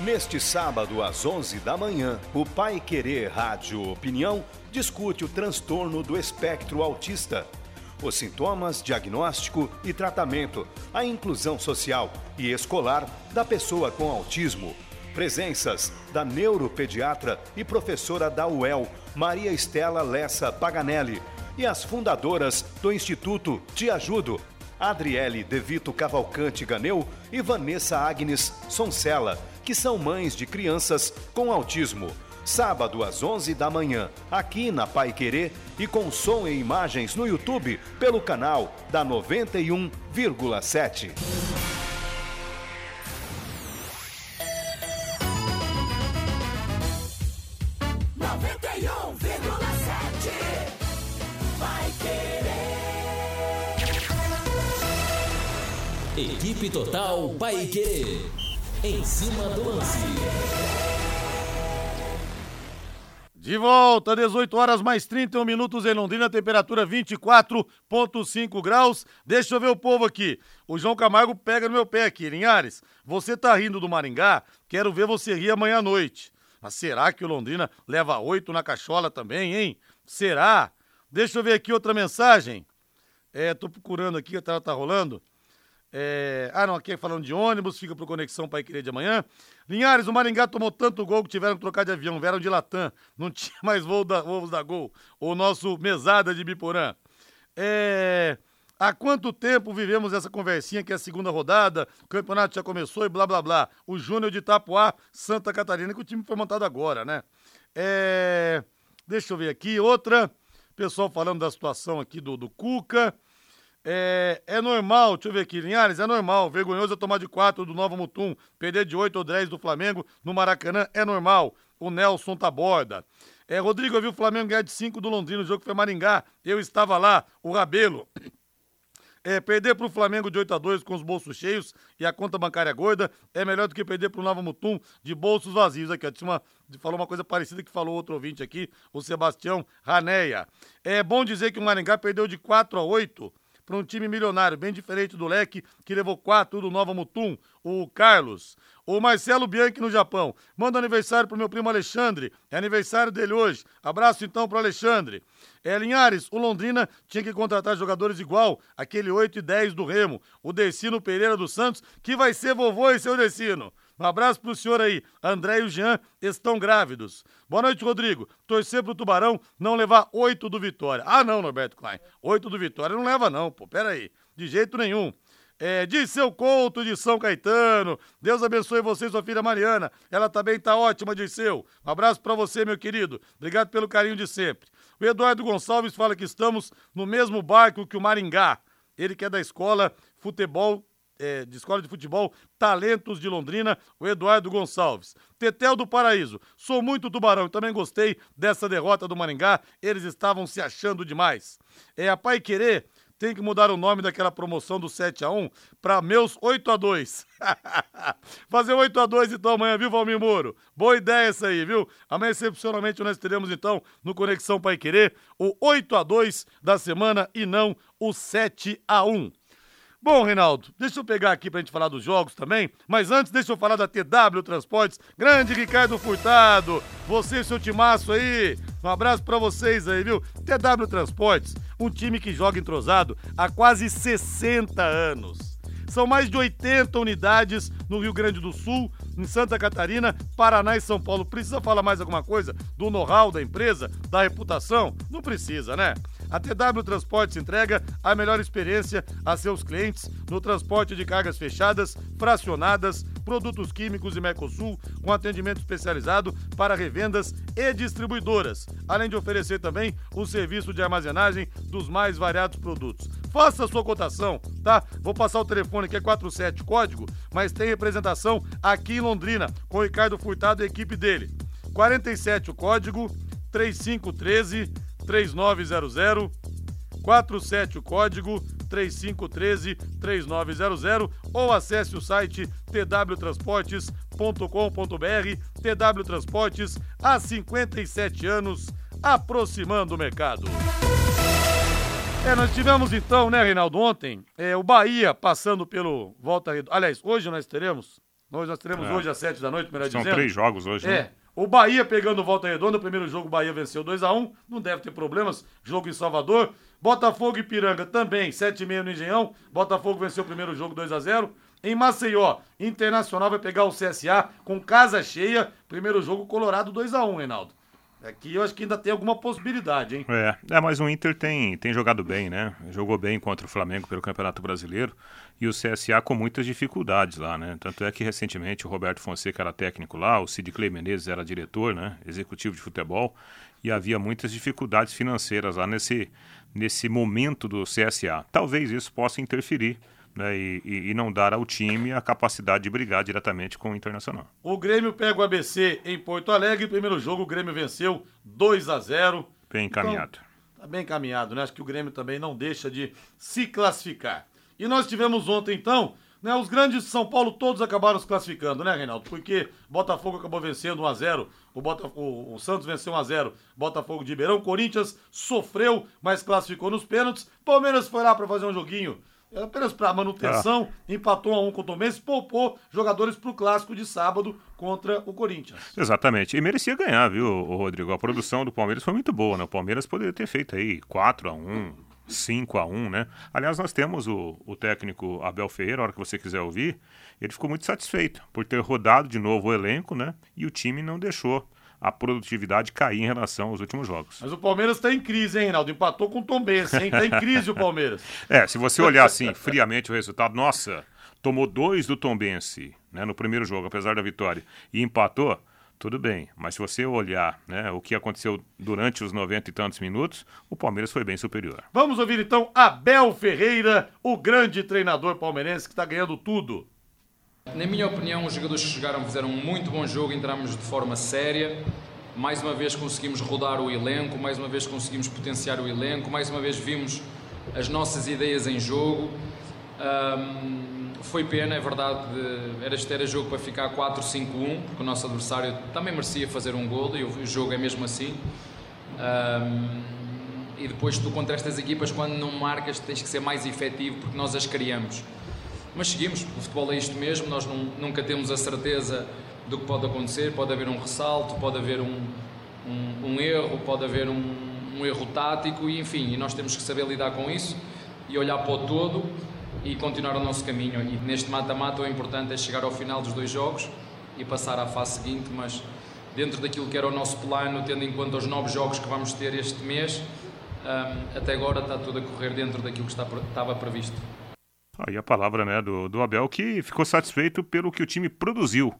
Neste sábado, às 11 da manhã, o Pai Querer Rádio Opinião discute o transtorno do espectro autista. Os sintomas, diagnóstico e tratamento, a inclusão social e escolar da pessoa com autismo. Presenças da neuropediatra e professora da UEL, Maria Estela Lessa Paganelli, e as fundadoras do Instituto Te Ajudo, Adriele Devito Cavalcante Ganeu e Vanessa Agnes Soncella, que são mães de crianças com autismo. Sábado às 11 da manhã, aqui na Pai Querer e com som e imagens no YouTube pelo canal da 91,7. Equipe Total Paique. Em cima do lance. De volta, 18 horas mais 31 minutos em Londrina, temperatura 24,5 graus. Deixa eu ver o povo aqui. O João Camargo pega no meu pé aqui. Linhares, você tá rindo do Maringá? Quero ver você rir amanhã à noite. Mas será que o Londrina leva oito na cachola também, hein? Será? Deixa eu ver aqui outra mensagem. É, tô procurando aqui, a tela tá rolando. É... Ah, não, aqui é falando de ônibus, fica pro Conexão Pai Querer de amanhã. Linhares, o Maringá tomou tanto gol que tiveram que trocar de avião, vieram de Latam, não [laughs] tinha mais voo da, voos da Gol. O nosso mesada de Biporã. É... Há quanto tempo vivemos essa conversinha que é a segunda rodada, o campeonato já começou e blá blá blá. O Júnior de Itapuá, Santa Catarina, que o time foi montado agora, né? É... Deixa eu ver aqui, outra. Pessoal falando da situação aqui do, do Cuca. É, é normal, deixa eu ver aqui, Linhares, é normal. Vergonhoso é tomar de 4 do Nova Mutum, perder de 8 ou 10 do Flamengo no Maracanã, é normal. O Nelson Taborda. É, Rodrigo, eu vi o Flamengo ganhar de 5 do Londrina, o jogo foi Maringá. Eu estava lá, o Rabelo. É, perder para o Flamengo de 8 a 2 com os bolsos cheios e a conta bancária gorda é melhor do que perder para o Nova Mutum de bolsos vazios. Aqui, ó, uma, falou uma coisa parecida que falou outro ouvinte aqui, o Sebastião Raneia. É bom dizer que o Maringá perdeu de 4 a 8 para um time milionário, bem diferente do Leque, que levou quatro do Nova Mutum, o Carlos. O Marcelo Bianchi no Japão. Manda aniversário pro meu primo Alexandre. É aniversário dele hoje. Abraço então pro Alexandre. É, Linhares, o Londrina tinha que contratar jogadores igual aquele 8 e 10 do Remo. O Decino Pereira dos Santos, que vai ser vovô e seu Decino. Um abraço pro senhor aí. André e o Jean estão grávidos. Boa noite, Rodrigo. Torcer pro Tubarão não levar oito do Vitória. Ah, não, Norberto Klein. Oito do Vitória não leva, não, pô. Pera aí. De jeito nenhum. É, de seu Couto de São Caetano. Deus abençoe você e sua filha Mariana. Ela também tá ótima, Dirceu. Um abraço para você, meu querido. Obrigado pelo carinho de sempre. O Eduardo Gonçalves fala que estamos no mesmo barco que o Maringá. Ele que é da escola futebol é, de Escola de Futebol Talentos de Londrina, o Eduardo Gonçalves. Tetel do Paraíso, sou muito tubarão também gostei dessa derrota do Maringá, eles estavam se achando demais. É a Pai Querer tem que mudar o nome daquela promoção do 7 a 1 para meus 8 a 2 [laughs] Fazer 8 a 2 então amanhã, viu, Valmir Moro? Boa ideia essa aí, viu? Amanhã, excepcionalmente, nós teremos então no Conexão Pai Querer o 8 a 2 da semana e não o 7 a 1 Bom, Reinaldo, deixa eu pegar aqui pra gente falar dos jogos também, mas antes deixa eu falar da TW Transportes. Grande Ricardo Furtado, você e seu timaço aí. Um abraço para vocês aí, viu? TW Transportes, um time que joga entrosado há quase 60 anos. São mais de 80 unidades no Rio Grande do Sul, em Santa Catarina, Paraná e São Paulo. Precisa falar mais alguma coisa do know-how da empresa, da reputação? Não precisa, né? A TW Transportes entrega a melhor experiência a seus clientes no transporte de cargas fechadas, fracionadas, produtos químicos e Mercosul, com atendimento especializado para revendas e distribuidoras, além de oferecer também o serviço de armazenagem dos mais variados produtos. Faça a sua cotação, tá? Vou passar o telefone que é 47 código, mas tem representação aqui em Londrina com o Ricardo Furtado e a equipe dele. 47 o código 3513 3900 47 o código 3513 3900 ou acesse o site twtransportes.com.br. TW Transportes há 57 anos aproximando o mercado. É, nós tivemos então, né, Reinaldo, ontem, é, o Bahia passando pelo Volta Redonda. Aliás, hoje nós teremos. Hoje nós teremos é. hoje às 7 da noite, melhor São dizendo. São três jogos hoje, é. né? O Bahia pegando volta redonda, o primeiro jogo o Bahia venceu 2 a 1 não deve ter problemas. Jogo em Salvador. Botafogo e Piranga também, 7,5 no Engenhão. Botafogo venceu o primeiro jogo 2 a 0 Em Maceió, Internacional vai pegar o CSA com casa cheia. Primeiro jogo Colorado 2 a 1 Reinaldo. Aqui eu acho que ainda tem alguma possibilidade, hein? É, é mas o Inter tem, tem jogado bem, né? Jogou bem contra o Flamengo pelo Campeonato Brasileiro e o CSA com muitas dificuldades lá, né? Tanto é que recentemente o Roberto Fonseca era técnico lá, o Sid Clay Menezes era diretor, né? Executivo de futebol e havia muitas dificuldades financeiras lá nesse, nesse momento do CSA. Talvez isso possa interferir né, e, e, não dar ao time a capacidade de brigar diretamente com o Internacional. O Grêmio pega o ABC em Porto Alegre. Primeiro jogo, o Grêmio venceu 2 a 0 Bem encaminhado. Então, tá bem encaminhado, né? Acho que o Grêmio também não deixa de se classificar. E nós tivemos ontem, então, né, os grandes de São Paulo todos acabaram se classificando, né, Reinaldo? Porque Botafogo acabou vencendo 1 a 0 o, Botafogo, o Santos venceu 1 a 0 Botafogo de Ribeirão, Corinthians sofreu, mas classificou nos pênaltis. Palmeiras foi lá para fazer um joguinho é apenas para manutenção, ah. empatou a um com o Tomense, poupou jogadores para o clássico de sábado contra o Corinthians. Exatamente. E merecia ganhar, viu, Rodrigo? A produção do Palmeiras foi muito boa, né? O Palmeiras poderia ter feito aí 4 a 1 5 a 1 né? Aliás, nós temos o, o técnico Abel Ferreira, a hora que você quiser ouvir, ele ficou muito satisfeito por ter rodado de novo o elenco, né? E o time não deixou a produtividade cair em relação aos últimos jogos. Mas o Palmeiras está em crise, hein, Reinaldo? Empatou com o Tom Benz, hein? Está em crise o Palmeiras. [laughs] é, se você olhar assim, friamente o resultado, nossa, tomou dois do Tom Benz, né, no primeiro jogo, apesar da vitória, e empatou, Tudo bem, mas se você olhar né, o que aconteceu durante os 90 e tantos minutos, o Palmeiras foi bem superior. Vamos ouvir então Abel Ferreira, o grande treinador palmeirense que está ganhando tudo. Na minha opinião, os jogadores que chegaram fizeram um muito bom jogo, entramos de forma séria. Mais uma vez conseguimos rodar o elenco, mais uma vez conseguimos potenciar o elenco, mais uma vez vimos as nossas ideias em jogo. Um, foi pena, é verdade, era, era jogo para ficar 4-5-1, porque o nosso adversário também merecia fazer um gol e o jogo é mesmo assim. Um, e depois tu contra estas equipas, quando não marcas, tens que ser mais efetivo porque nós as criamos. Mas seguimos, o futebol é isto mesmo, nós não, nunca temos a certeza do que pode acontecer, pode haver um ressalto, pode haver um, um, um erro, pode haver um, um erro tático, e enfim, e nós temos que saber lidar com isso e olhar para o todo e continuar o nosso caminho. E neste mata-mata o importante é chegar ao final dos dois jogos e passar à fase seguinte, mas dentro daquilo que era o nosso plano, tendo em conta os nove jogos que vamos ter este mês, um, até agora está tudo a correr dentro daquilo que está, estava previsto. Aí a palavra né, do, do Abel, que ficou satisfeito pelo que o time produziu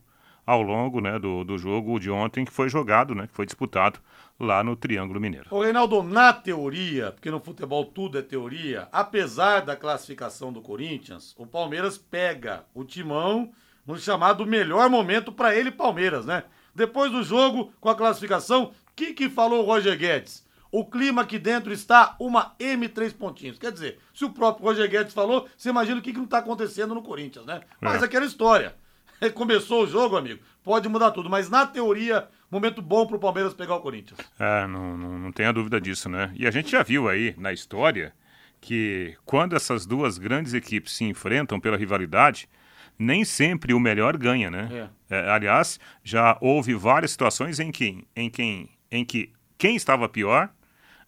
ao longo né, do, do jogo de ontem que foi jogado, né, que foi disputado lá no Triângulo Mineiro. O Reinaldo, na teoria, porque no futebol tudo é teoria, apesar da classificação do Corinthians, o Palmeiras pega o timão no chamado melhor momento para ele, Palmeiras, né? Depois do jogo, com a classificação, o que, que falou o Roger Guedes? O clima aqui dentro está uma M3 pontinhos. Quer dizer, se o próprio Roger Guedes falou, você imagina o que, que não está acontecendo no Corinthians, né? Mas é. aquela história. [laughs] Começou o jogo, amigo, pode mudar tudo. Mas na teoria, momento bom pro Palmeiras pegar o Corinthians. É, não, não, não tenha dúvida disso, né? E a gente já viu aí na história que quando essas duas grandes equipes se enfrentam pela rivalidade, nem sempre o melhor ganha, né? É. É, aliás, já houve várias situações em que, em, quem, em que quem estava pior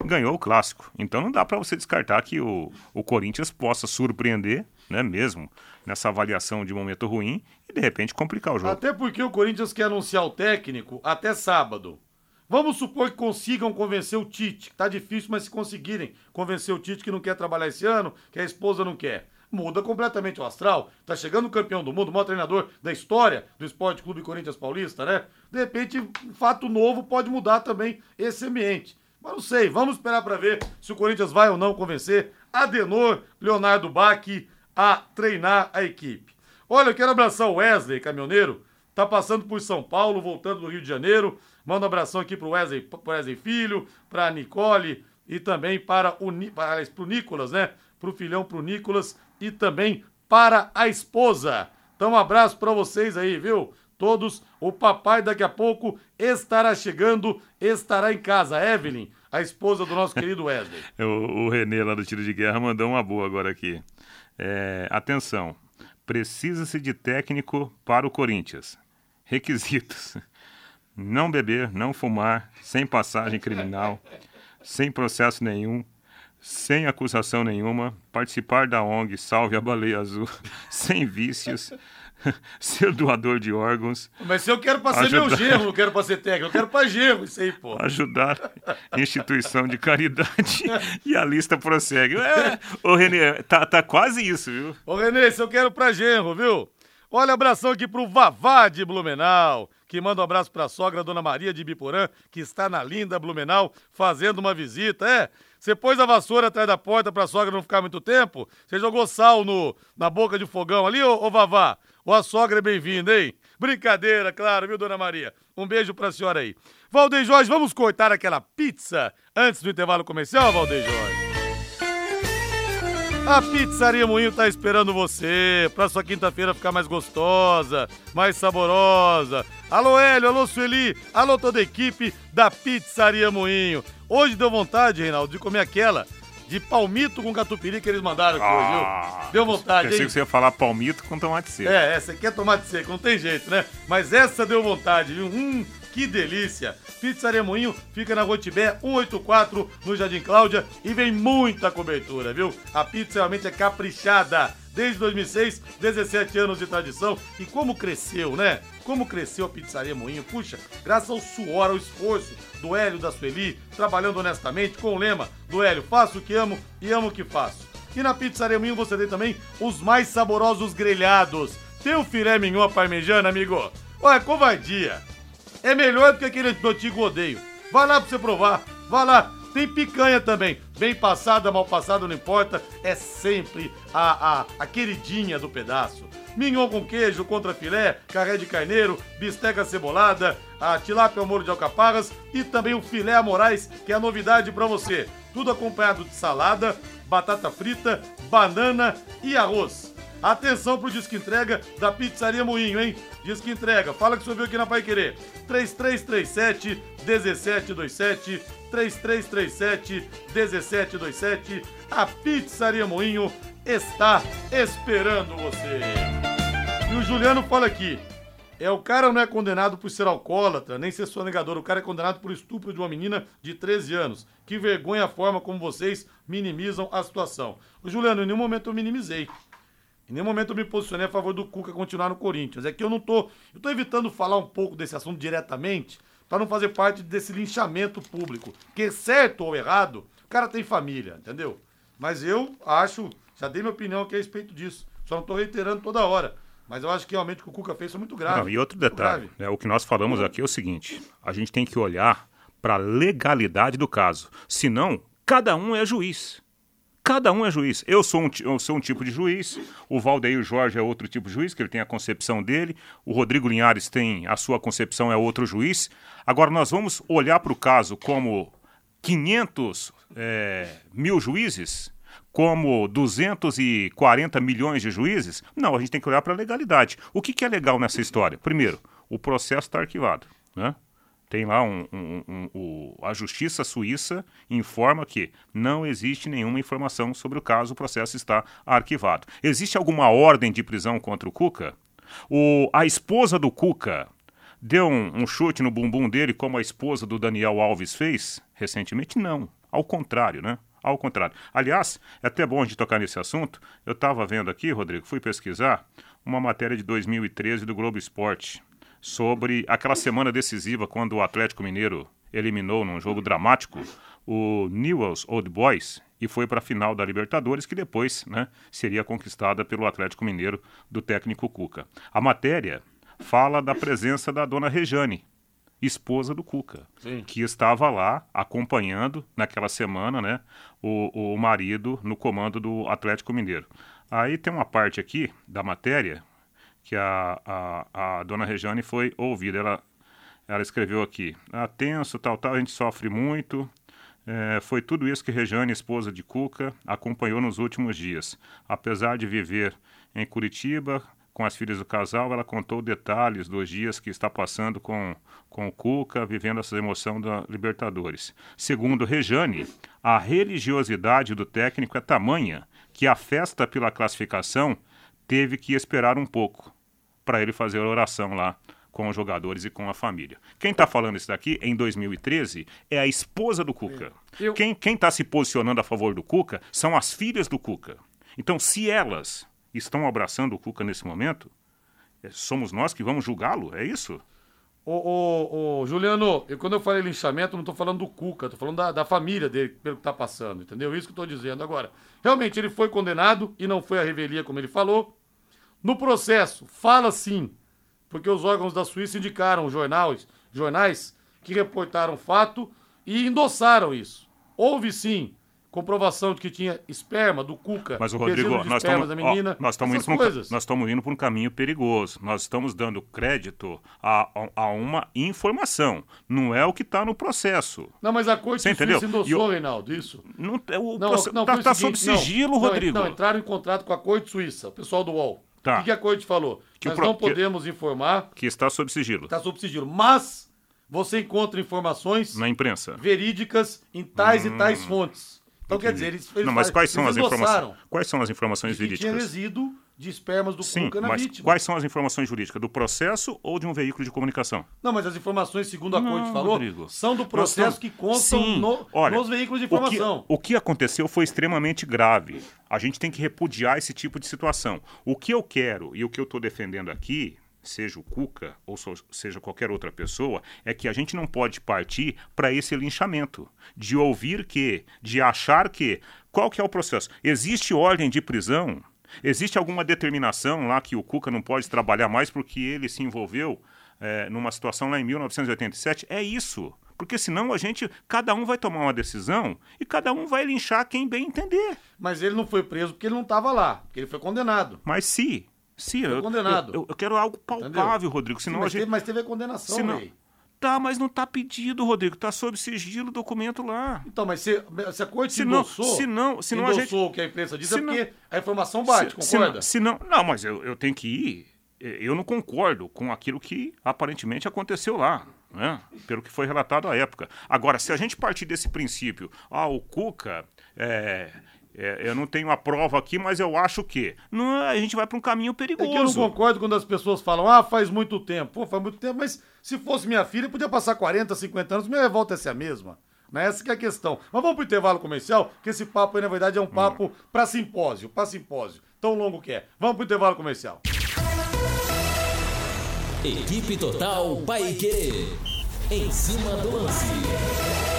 ganhou o clássico. Então não dá para você descartar que o, o Corinthians possa surpreender, né, mesmo nessa avaliação de momento ruim e de repente complicar o jogo. Até porque o Corinthians quer anunciar o técnico até sábado. Vamos supor que consigam convencer o Tite. Tá difícil, mas se conseguirem convencer o Tite que não quer trabalhar esse ano, que a esposa não quer. Muda completamente o astral. Tá chegando o campeão do mundo, o maior treinador da história do Esporte Clube Corinthians Paulista, né? De repente, um fato novo pode mudar também esse ambiente. Mas não sei, vamos esperar para ver se o Corinthians vai ou não convencer Adenor, Leonardo Bach a treinar a equipe. Olha, eu quero abraçar o Wesley, caminhoneiro, tá passando por São Paulo, voltando do Rio de Janeiro. Manda um abração aqui pro Wesley, pro Wesley Filho, pra Nicole e também para o, para, pro Nicolas, né? Pro filhão, pro Nicolas e também para a esposa. Então, um abraço para vocês aí, viu? Todos. O papai daqui a pouco estará chegando, estará em casa. Evelyn, a esposa do nosso querido Wesley. [laughs] o, o Renê lá do Tiro de Guerra mandou uma boa agora aqui. É, atenção, precisa-se de técnico para o Corinthians. Requisitos: [laughs] não beber, não fumar, sem passagem criminal, [laughs] sem processo nenhum, sem acusação nenhuma, participar da ONG Salve a Baleia Azul, [laughs] sem vícios, [laughs] ser doador de órgãos. Mas se eu quero para ser meu gerro, não quero para ser técnico, eu quero para gerro, isso aí, pô. Ajudar instituição de caridade [laughs] e a lista prossegue. É, ô Renê, tá, tá quase isso, viu? Ô Renê, se eu quero para genro, viu? Olha, abração aqui pro Vavá de Blumenau, que manda um abraço pra sogra, Dona Maria de Biporã, que está na linda Blumenau, fazendo uma visita. É, você pôs a vassoura atrás da porta pra sogra não ficar muito tempo? Você jogou sal no, na boca de fogão ali, ô, ô Vavá? Ou a sogra é bem-vinda, hein? Brincadeira, claro, viu, Dona Maria? Um beijo pra senhora aí. Valdeir Jorge, vamos cortar aquela pizza antes do intervalo comercial, Valdeir Jorge? A Pizzaria Moinho tá esperando você pra sua quinta-feira ficar mais gostosa, mais saborosa. Alô Hélio, alô Sueli, alô toda a equipe da Pizzaria Moinho. Hoje deu vontade, Reinaldo, de comer aquela de palmito com catupiry que eles mandaram aqui ah, hoje, viu? Deu vontade, Pensei hein? que você ia falar palmito com tomate seco. É, essa aqui é tomate seco, não tem jeito, né? Mas essa deu vontade, viu? Hum, que delícia! Pizzaria Moinho fica na Rotibé 184, no Jardim Cláudia, e vem muita cobertura, viu? A pizza realmente é caprichada. Desde 2006, 17 anos de tradição. E como cresceu, né? Como cresceu a Pizzaria Moinho. Puxa, graças ao suor, ao esforço do Hélio da Sueli, trabalhando honestamente com o lema do Hélio, faço o que amo e amo o que faço. E na Pizzaria Moinho você tem também os mais saborosos grelhados. Tem o filé mignon parmejana, amigo? Olha, covardia. é melhor do que aquele antigo odeio. Vai lá pra você provar. Vai lá. Tem picanha também. Bem passada, mal passada, não importa. É sempre a, a, a queridinha do pedaço. Mignon com queijo, contra filé, carré de carneiro, bisteca cebolada, a tilápia ao molho de alcaparras e também o filé a morais, que é a novidade para você. Tudo acompanhado de salada, batata frita, banana e arroz. Atenção pro disco entrega da Pizzaria Moinho, hein? Disco entrega. Fala que você ouviu aqui na Pai Querer. 3337 1727 3337 1727. A Pizzaria Moinho está esperando você. E o Juliano fala aqui. É, o cara não é condenado por ser alcoólatra, nem ser sonegador. O cara é condenado por estupro de uma menina de 13 anos. Que vergonha a forma como vocês minimizam a situação. O Juliano, em nenhum momento eu minimizei. Em nenhum momento eu me posicionei a favor do Cuca continuar no Corinthians. É que eu não tô. Eu tô evitando falar um pouco desse assunto diretamente para não fazer parte desse linchamento público. Que certo ou errado, o cara tem família, entendeu? Mas eu acho, já dei minha opinião aqui a respeito disso. Só não tô reiterando toda hora. Mas eu acho que realmente o que o Cuca fez foi muito grave. Não, e outro detalhe, né, o que nós falamos aqui é o seguinte: a gente tem que olhar para a legalidade do caso. Senão, cada um é juiz. Cada um é juiz. Eu sou um, eu sou um tipo de juiz, o Valdeir Jorge é outro tipo de juiz, que ele tem a concepção dele, o Rodrigo Linhares tem a sua concepção, é outro juiz. Agora, nós vamos olhar para o caso como 500 é, mil juízes, como 240 milhões de juízes? Não, a gente tem que olhar para a legalidade. O que, que é legal nessa história? Primeiro, o processo está arquivado. Né? Tem lá um, um, um, um, a Justiça Suíça informa que não existe nenhuma informação sobre o caso, o processo está arquivado. Existe alguma ordem de prisão contra o Cuca? O, a esposa do Cuca deu um, chute no bumbum dele, como a esposa do Daniel Alves fez recentemente? Não. Ao contrário, né? Ao contrário. Aliás, é até bom a gente tocar nesse assunto. Eu estava vendo aqui, Rodrigo, fui pesquisar uma matéria de 2013 do Globo Esporte sobre aquela semana decisiva quando o Atlético Mineiro eliminou num jogo dramático o Newell's Old Boys e foi para a final da Libertadores, que depois né, seria conquistada pelo Atlético Mineiro do técnico Cuca. A matéria fala da presença da dona Rejane, esposa do Cuca, Sim. que estava lá acompanhando naquela semana né, o, o marido no comando do Atlético Mineiro. Aí tem uma parte aqui da matéria que a, a, a dona Rejane foi ouvida. Ela, ela escreveu aqui: ah, tenso, tal, tal, a gente sofre muito. É, foi tudo isso que Rejane, esposa de Cuca, acompanhou nos últimos dias. Apesar de viver em Curitiba, com as filhas do casal, ela contou detalhes dos dias que está passando com, com o Cuca, vivendo essa emoção da Libertadores. Segundo Rejane, a religiosidade do técnico é tamanha que a festa pela classificação teve que esperar um pouco para ele fazer a oração lá com os jogadores e com a família. Quem está falando isso daqui em 2013 é a esposa do Cuca. Eu... Quem está se posicionando a favor do Cuca são as filhas do Cuca. Então, se elas estão abraçando o Cuca nesse momento, é, somos nós que vamos julgá-lo? É isso? Ô, ô, ô, Juliano, eu, quando eu falei linchamento, não estou falando do Cuca, estou falando da, da, família dele, pelo que está passando, entendeu? Isso que estou dizendo agora. Realmente, ele foi condenado e não foi a revelia, como ele falou. No processo, fala sim, porque os órgãos da Suíça indicaram jornais, jornais que reportaram fato e endossaram isso. Houve sim comprovação de que tinha esperma do Cuca, Mas o Rodrigo, nós estamos da menina, ó, nós estamos indo um, nós estamos indo por um caminho perigoso. Nós estamos dando crédito a, a, a uma informação, não é o que está no processo. Não, mas a corte Você entendeu? endossou, eu, Reinaldo, isso. Não, é o, não, não, tá, tá sob sigilo, não, Rodrigo. Não, entraram em contrato com a corte suíça, o pessoal do UOL. Tá. O que, a corte falou? Que Nós pro... não podemos que... informar. Que está sob sigilo. Está sob sigilo. Mas você encontra informações. Na imprensa. Verídicas em tais hum... e tais fontes. Então, Entendi. quer dizer, eles. eles não, mas quais são as informações? Quais são as informações que verídicas? Tinha resíduo de espermas do Sim, Cuca na mas vítima. Quais são as informações jurídicas? Do processo ou de um veículo de comunicação? Não, mas as informações, segundo a não, corte falou, Rodrigo. são do processo que constam Sim, no, olha, nos veículos de informação. O que, o que aconteceu foi extremamente grave. A gente tem que repudiar esse tipo de situação. O que eu quero e o que eu estou defendendo aqui seja o Cuca ou seja qualquer outra pessoa, é que a gente não pode partir para esse linchamento, de ouvir que, de achar que. Qual que é o processo? Existe ordem de prisão Existe alguma determinação lá que o Cuca não pode trabalhar mais porque ele se envolveu é, numa situação lá em 1987, é isso. Porque senão a gente, cada um vai tomar uma decisão e cada um vai linchar quem bem entender. Mas ele não foi preso porque ele não estava lá, porque ele foi condenado. Mas se, se Foi eu, condenado. eu, eu quero algo palpável, Entendeu? Rodrigo, senão Sim, mas, a gente... teve, mas teve a condenação, senão-. Tá, mas não tá pedido, Rodrigo, tá sob sigilo o documento lá. Então, mas se, se a corte Se não- endossou, se não- se não a gente- o que a imprensa diz, se é não- porque a informação bate, Se- se concorda? não- Se não, não, mas eu, eu tenho que ir. Eu não concordo com aquilo que aparentemente aconteceu lá, né? Pelo que foi relatado à época. Agora, se a gente partir desse princípio, ah, o Cuca, é, é, eu não tenho a prova aqui, mas eu acho que. Não, a gente vai para um caminho É que eu não perigoso. concordo quando as pessoas falam, ah, faz muito tempo. Pô, faz muito tempo, mas se fosse minha filha, podia passar 40, 50 anos, minha revolta ia ser a mesma. Né? Essa que é a questão. Mas vamos pro intervalo comercial, que esse papo aí, na verdade, é um papo pra simpósio, pra simpósio. Tão longo que é. Vamos pro intervalo comercial. Equipe Total Paiquerê. Em cima do lance.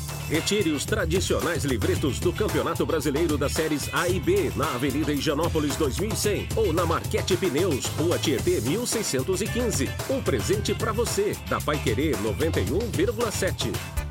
Retire os tradicionais livretos do Campeonato Brasileiro das séries A e B na Avenida Higienópolis 2100 ou na Marquete Pneus, Rua Tietê 1615. Um presente para você, da Pai Querer 91,7.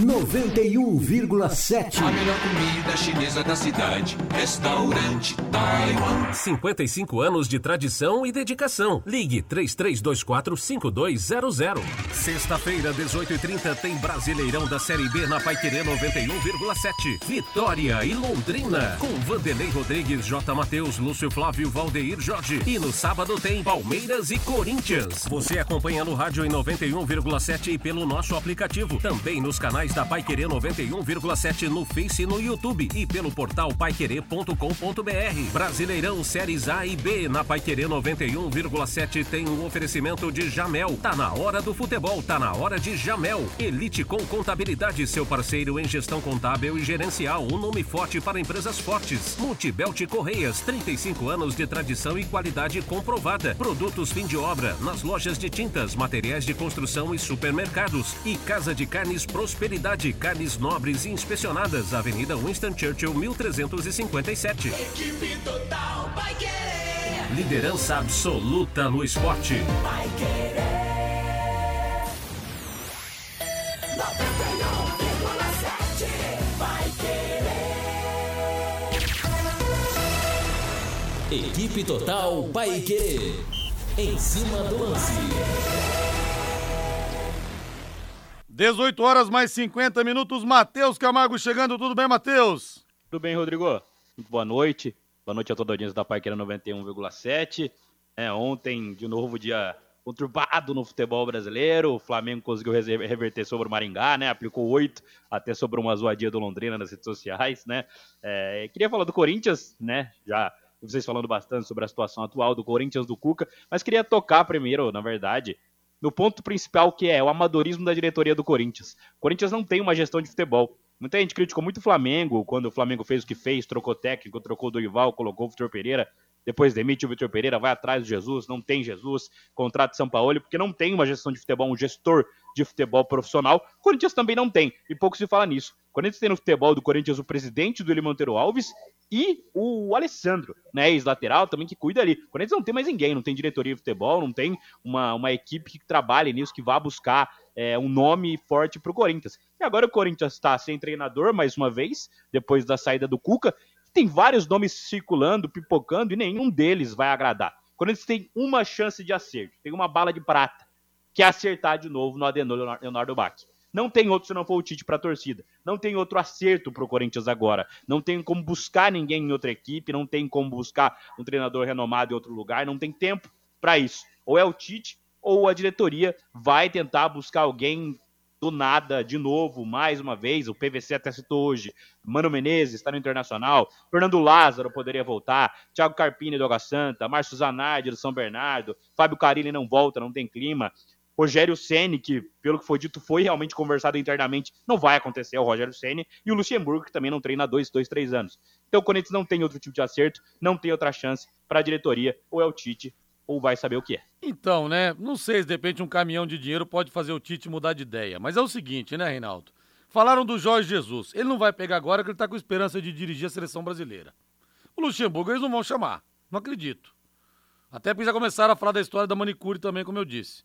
91,7. A melhor comida chinesa da cidade. Restaurante Taiwan. 55 anos de tradição e dedicação. Ligue 33245200. Sexta-feira, 18h30, tem Brasileirão da Série B na Paiquerê 91,7. Vitória e Londrina. Com Vanderlei Rodrigues, J. Matheus, Lúcio Flávio, Valdeir Jorge. E no sábado tem Palmeiras e Corinthians. Você acompanha no rádio em 91,7 e pelo nosso aplicativo. Também nos canais da Paiquerê 91,7 no Face e no YouTube. E pelo portal paiquerê.com.br. Brasileirão Séries A e B na Paiquerê 91,7 tem um oferecimento de Jamel. Tá na hora do futebol, tá na hora de Jamel. Elite com Contabilidade, seu parceiro em gestão contábil e gerencial. Um nome forte para empresas fortes. Multibelt Correias, 35 anos de tradição e qualidade comprovada. Produtos fim de obra nas lojas de tintas, materiais de construção e supermercados. E Casa de Carnes Prosperidade, carnes nobres e inspecionadas. Avenida Winston Churchill, 1357. Equipe Total vai querer. Liderança absoluta no esporte. Vai querer. 91,7 vai querer. Equipe Total Paiquerê. Em cima do lance. 18 horas mais 50 minutos. Matheus Camargo chegando. Tudo bem, Matheus? Tudo bem, Rodrigo? Boa noite. Boa noite a toda a audiência da Paiqueira 91,7. É, ontem, de novo, dia conturbado no futebol brasileiro. O Flamengo conseguiu reverter sobre o Maringá, né? Aplicou oito, até sobre uma zoadia do Londrina nas redes sociais, né? É, queria falar do Corinthians, né? Já vocês falando bastante sobre a situação atual do Corinthians do Cuca, mas queria tocar primeiro, na verdade, no ponto principal que é o amadorismo da diretoria do Corinthians. O Corinthians não tem uma gestão de futebol. Muita gente criticou muito o Flamengo quando o Flamengo fez o que fez, trocou técnico, trocou do Ival, colocou o Vitor Pereira, depois demite o Vitor Pereira, vai atrás do Jesus, não tem Jesus, contrato São Paulo, porque não tem uma gestão de futebol, um gestor de futebol profissional. O Corinthians também não tem, e pouco se fala nisso. O Corinthians tem no futebol do Corinthians o presidente do Eli Monteiro Alves e o Alessandro, né, ex-lateral também que cuida ali. O Corinthians não tem mais ninguém, não tem diretoria de futebol, não tem uma, uma equipe que trabalhe nisso, que vá buscar é, um nome forte para o Corinthians. E agora o Corinthians está sem treinador mais uma vez, depois da saída do Cuca. Tem vários nomes circulando, pipocando, e nenhum deles vai agradar. O Corinthians tem uma chance de acerto, tem uma bala de prata, que é acertar de novo no Adenor Leonardo Bach. Não tem outro se não for o Tite para a torcida. Não tem outro acerto para o Corinthians agora. Não tem como buscar ninguém em outra equipe, não tem como buscar um treinador renomado em outro lugar, não tem tempo para isso. Ou é o Tite ou a diretoria vai tentar buscar alguém do nada, de novo, mais uma vez, o PVC até citou hoje, Mano Menezes está no Internacional, Fernando Lázaro poderia voltar, Thiago Carpini do Água Santa, Márcio Zanardi do São Bernardo, Fábio Carilli não volta, não tem clima, Rogério Ceni, que pelo que foi dito foi realmente conversado internamente, não vai acontecer, é o Rogério Ceni, e o Luxemburgo, que também não treina há dois, dois, três anos. Então o Corinthians não tem outro tipo de acerto, não tem outra chance para a diretoria, ou é o Tite, ou vai saber o que é. Então, né? Não sei se de repente um caminhão de dinheiro pode fazer o Tite mudar de ideia. Mas é o seguinte, né, Reinaldo? Falaram do Jorge Jesus. Ele não vai pegar agora que ele tá com esperança de dirigir a seleção brasileira. O Luxemburgo eles não vão chamar. Não acredito. Até porque já começaram a falar da história da manicure também, como eu disse.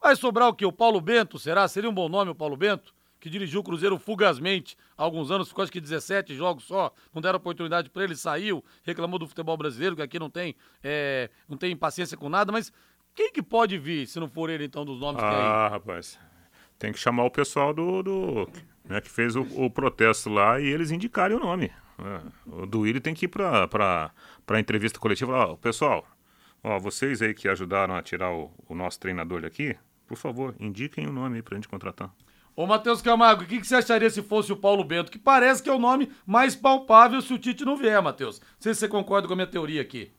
Vai sobrar o quê? O Paulo Bento, será? Seria um bom nome o Paulo Bento? Que dirigiu o Cruzeiro fugazmente há alguns anos, ficou acho que 17 jogos só, não deram oportunidade para ele, saiu, reclamou do futebol brasileiro, que aqui não tem, é, não tem paciência com nada, mas quem que pode vir, se não for ele, então, dos nomes ah, que aí? Ah, rapaz, tem que chamar o pessoal do, do né, que fez o, o, protesto lá e eles indicarem o nome. É, o Duílio tem que ir para a entrevista coletiva lá, ó, pessoal, ó, vocês aí que ajudaram a tirar o, o nosso treinador daqui, por favor, indiquem o nome aí pra gente contratar. Ô, Matheus Camargo, o que, que, você acharia se fosse o Paulo Bento? Que parece que é o nome mais palpável se o Tite não vier, Matheus. Não sei se você concorda com a minha teoria aqui.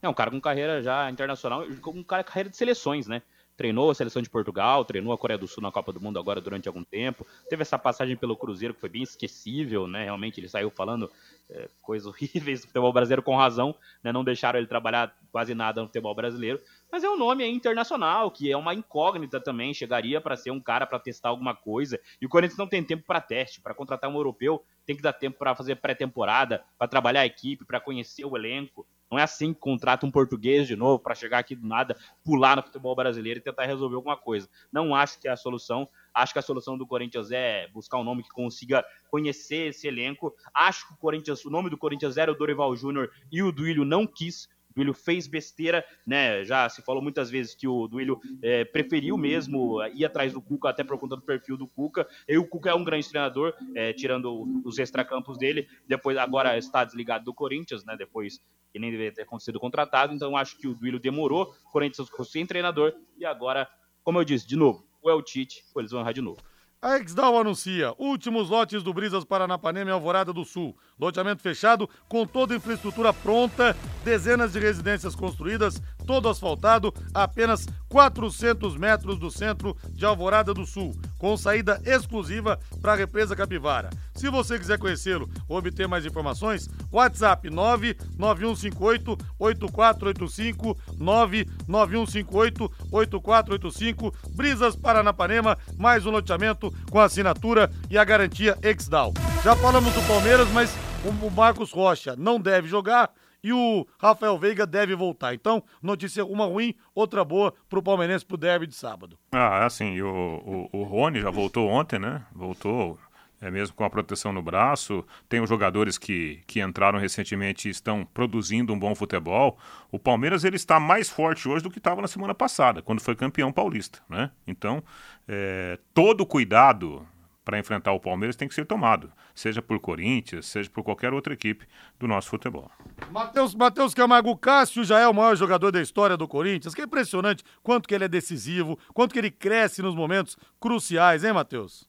É um cara com carreira já internacional, um cara com carreira de seleções, né? Treinou a seleção de Portugal, treinou a Coreia do Sul na Copa do Mundo agora durante algum tempo. Teve essa passagem pelo Cruzeiro que foi bem esquecível, né? Realmente ele saiu falando é, coisas [laughs] horríveis do futebol brasileiro com razão, né? Não deixaram ele trabalhar quase nada no futebol brasileiro. Mas é um nome internacional, que é uma incógnita também, chegaria para ser um cara para testar alguma coisa. E o Corinthians não tem tempo para teste, para contratar um europeu, tem que dar tempo para fazer pré-temporada, para trabalhar a equipe, para conhecer o elenco. Não é assim que contrata um português de novo para chegar aqui do nada, pular no futebol brasileiro e tentar resolver alguma coisa. Não acho que é a solução. Acho que a solução do Corinthians é buscar um nome que consiga conhecer esse elenco. Acho que o Corinthians, o nome do Corinthians era o Dorival Júnior e o Duílio não quis. Duílio fez besteira, né? Já se falou muitas vezes que o Duílio é, preferiu mesmo ir atrás do Cuca, até por conta do perfil do Cuca. E o Cuca é um grande treinador, é, tirando os extracampos dele. Depois, agora está desligado do Corinthians, né? Depois que nem deveria ter sido contratado. Então, acho que o Duílio demorou. O Corinthians ficou sem treinador. E agora, como eu disse, de novo, é o Tite, ou eles vão errar de novo. A Exdal anuncia últimos lotes do Brisas Paranapanema em Alvorada do Sul. Loteamento fechado com toda a infraestrutura pronta, dezenas de residências construídas, todo asfaltado, apenas 400 metros do centro de Alvorada do Sul, com saída exclusiva para a represa Capivara. Se você quiser conhecê-lo ou obter mais informações, WhatsApp 99158 8485 99158 8485 Brisas Paranapanema, mais um loteamento com assinatura e a garantia Exdal. Já falamos do Palmeiras, mas o Marcos Rocha não deve jogar e o Rafael Veiga deve voltar. Então, notícia uma ruim, outra boa pro Palmeirense pro derby de sábado. Ah, é assim, o, o, o Rony já voltou ontem, né? Voltou é mesmo com a proteção no braço. Tem os jogadores que, que entraram recentemente e estão produzindo um bom futebol. O Palmeiras ele está mais forte hoje do que estava na semana passada, quando foi campeão paulista. Né? Então, é, todo cuidado para enfrentar o Palmeiras tem que ser tomado, seja por Corinthians, seja por qualquer outra equipe do nosso futebol. Matheus, Matheus Camargo Cássio já é o maior jogador da história do Corinthians, que é impressionante quanto que ele é decisivo, quanto que ele cresce nos momentos cruciais, hein, Matheus?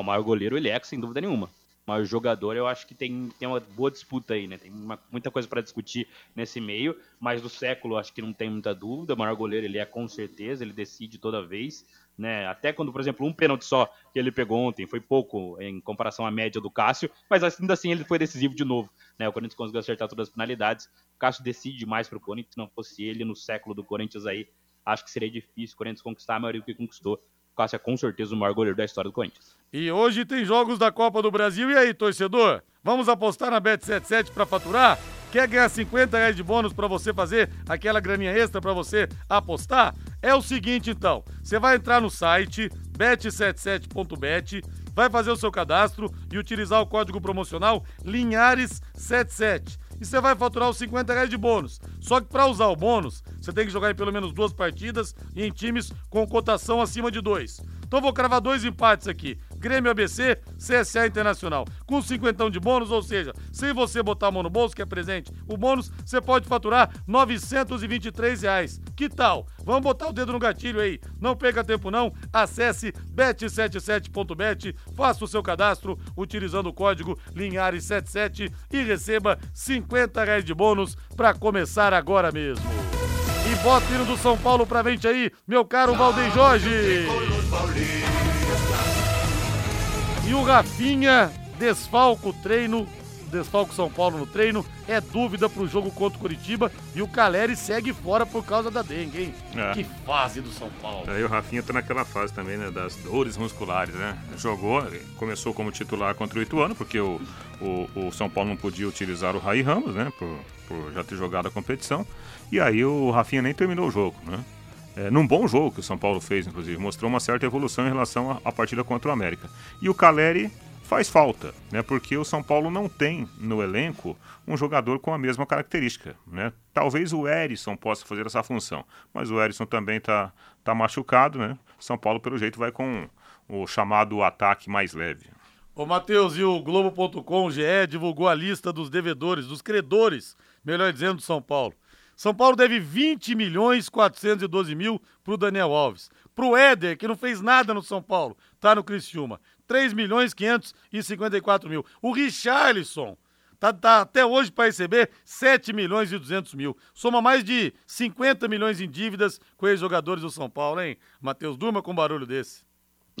o maior goleiro ele é, sem dúvida nenhuma. O maior jogador, eu acho que tem, tem uma boa disputa aí, né? Tem uma, muita coisa para discutir nesse meio, mas do século acho que não tem muita dúvida. O maior goleiro ele é com certeza, ele decide toda vez né? Até quando, por exemplo, um pênalti só que ele pegou ontem foi pouco em comparação à média do Cássio, mas ainda assim ele foi decisivo de novo, né? O Corinthians conseguiu acertar todas as finalidades. O Cássio decide mais para o Corinthians, se não fosse ele no século do Corinthians aí, acho que seria difícil o Corinthians conquistar a maioria do que conquistou. O Cássio é com certeza o maior goleiro da história do Corinthians. E hoje tem jogos da Copa do Brasil. E aí, torcedor? Vamos apostar na Bet77 para faturar? Quer ganhar 50 reais de bônus para você fazer aquela graninha extra para você apostar? É o seguinte então, você vai entrar no site bet77.bet, vai fazer o seu cadastro e utilizar o código promocional Linhares77 e você vai faturar os 50 reais de bônus. Só que para usar o bônus, você tem que jogar em pelo menos duas partidas e em times com cotação acima de dois. Então vou cravar dois empates aqui. Grêmio ABC, CSA Internacional. Com cinquentão de bônus, ou seja, sem você botar a mão no bolso, que é presente, o bônus você pode faturar 923 reais. Que tal? Vamos botar o dedo no gatilho aí. Não perca tempo não. Acesse bet77.bet, faça o seu cadastro utilizando o código Linhares77 e receba 50 reais de bônus para começar agora mesmo. E bota o hino do São Paulo pra frente aí, meu caro Valdem Jorge. E o Rafinha desfalca o treino, desfalca o São Paulo no treino, é dúvida pro jogo contra o Curitiba e o Caleri segue fora por causa da dengue, hein? É. Que fase do São Paulo. Aí o Rafinha tá naquela fase também, né, das dores musculares, né? Jogou, começou como titular contra o Ituano, porque o, o, o São Paulo não podia utilizar o Raí Ramos, né, por, por já ter jogado a competição. E aí o Rafinha nem terminou o jogo, né? É, num bom jogo que o São Paulo fez, inclusive, mostrou uma certa evolução em relação à, partida contra o América. E o Caleri faz falta, né? Porque o São Paulo não tem no elenco um jogador com a mesma característica, né? Talvez o Erisson possa fazer essa função, mas o Erisson também tá, tá machucado, né? São Paulo, pelo jeito, vai com o chamado ataque mais leve. Ô, Matheus, e o Globo.com, o GE, divulgou a lista dos devedores, dos credores, melhor dizendo, do São Paulo. São Paulo deve 20 milhões 412 mil pro Daniel Alves. Pro Éder, que não fez nada no São Paulo, tá no Criciúma, 3 milhões 554 mil. O Richarlison tá, tá até hoje para receber 7 milhões e 200 mil. Soma mais de 50 milhões em dívidas com os jogadores do São Paulo, hein? Matheus, durma com um barulho desse.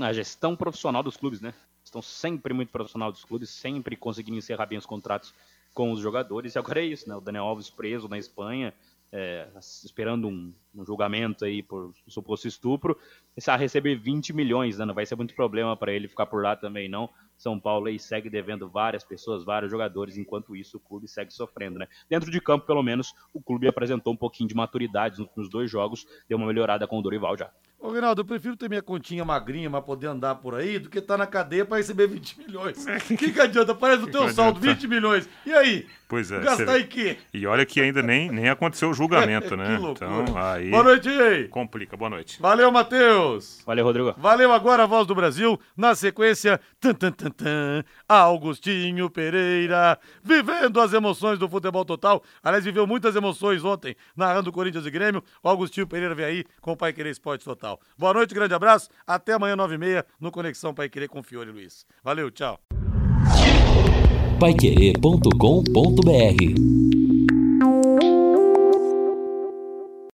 A gestão profissional dos clubes, né? Estão sempre muito profissional dos clubes, sempre conseguindo encerrar bem os contratos com os jogadores. E agora é isso, né? O Daniel Alves preso na Espanha, é, esperando um, um, julgamento aí por suposto estupro, a receber 20 milhões, né? Não vai ser muito problema para ele ficar por lá também, não. São Paulo aí segue devendo várias pessoas, vários jogadores, enquanto isso o clube segue sofrendo, né? Dentro de campo, pelo menos, o clube apresentou um pouquinho de maturidade nos últimos dois jogos, deu uma melhorada com o Dorival já. Ô, Reinaldo, eu prefiro ter minha continha magrinha pra poder andar por aí do que estar tá na cadeia pra receber 20 milhões. O [laughs] que, que adianta? Parece o teu saldo, 20 milhões. E aí? Pois é. Gastar em quê? E olha que ainda nem, nem aconteceu o julgamento, [laughs] né? que loucura. Então, aí. Boa noite aí. Complica, boa noite. Valeu, Matheus. Valeu, Rodrigo. Valeu agora a voz do Brasil. Na sequência, tan, tan, tan, tan, Augustinho Pereira, vivendo as emoções do futebol total. Aliás, viveu muitas emoções ontem, narrando Corinthians e Grêmio. O Augustinho Pereira vem aí com o Pai Querer Esporte Total. Boa noite, grande abraço. Até amanhã, nove e meia, no Conexão Pai Querer com Fiore Luiz. Valeu, tchau. Paiquerê.com.br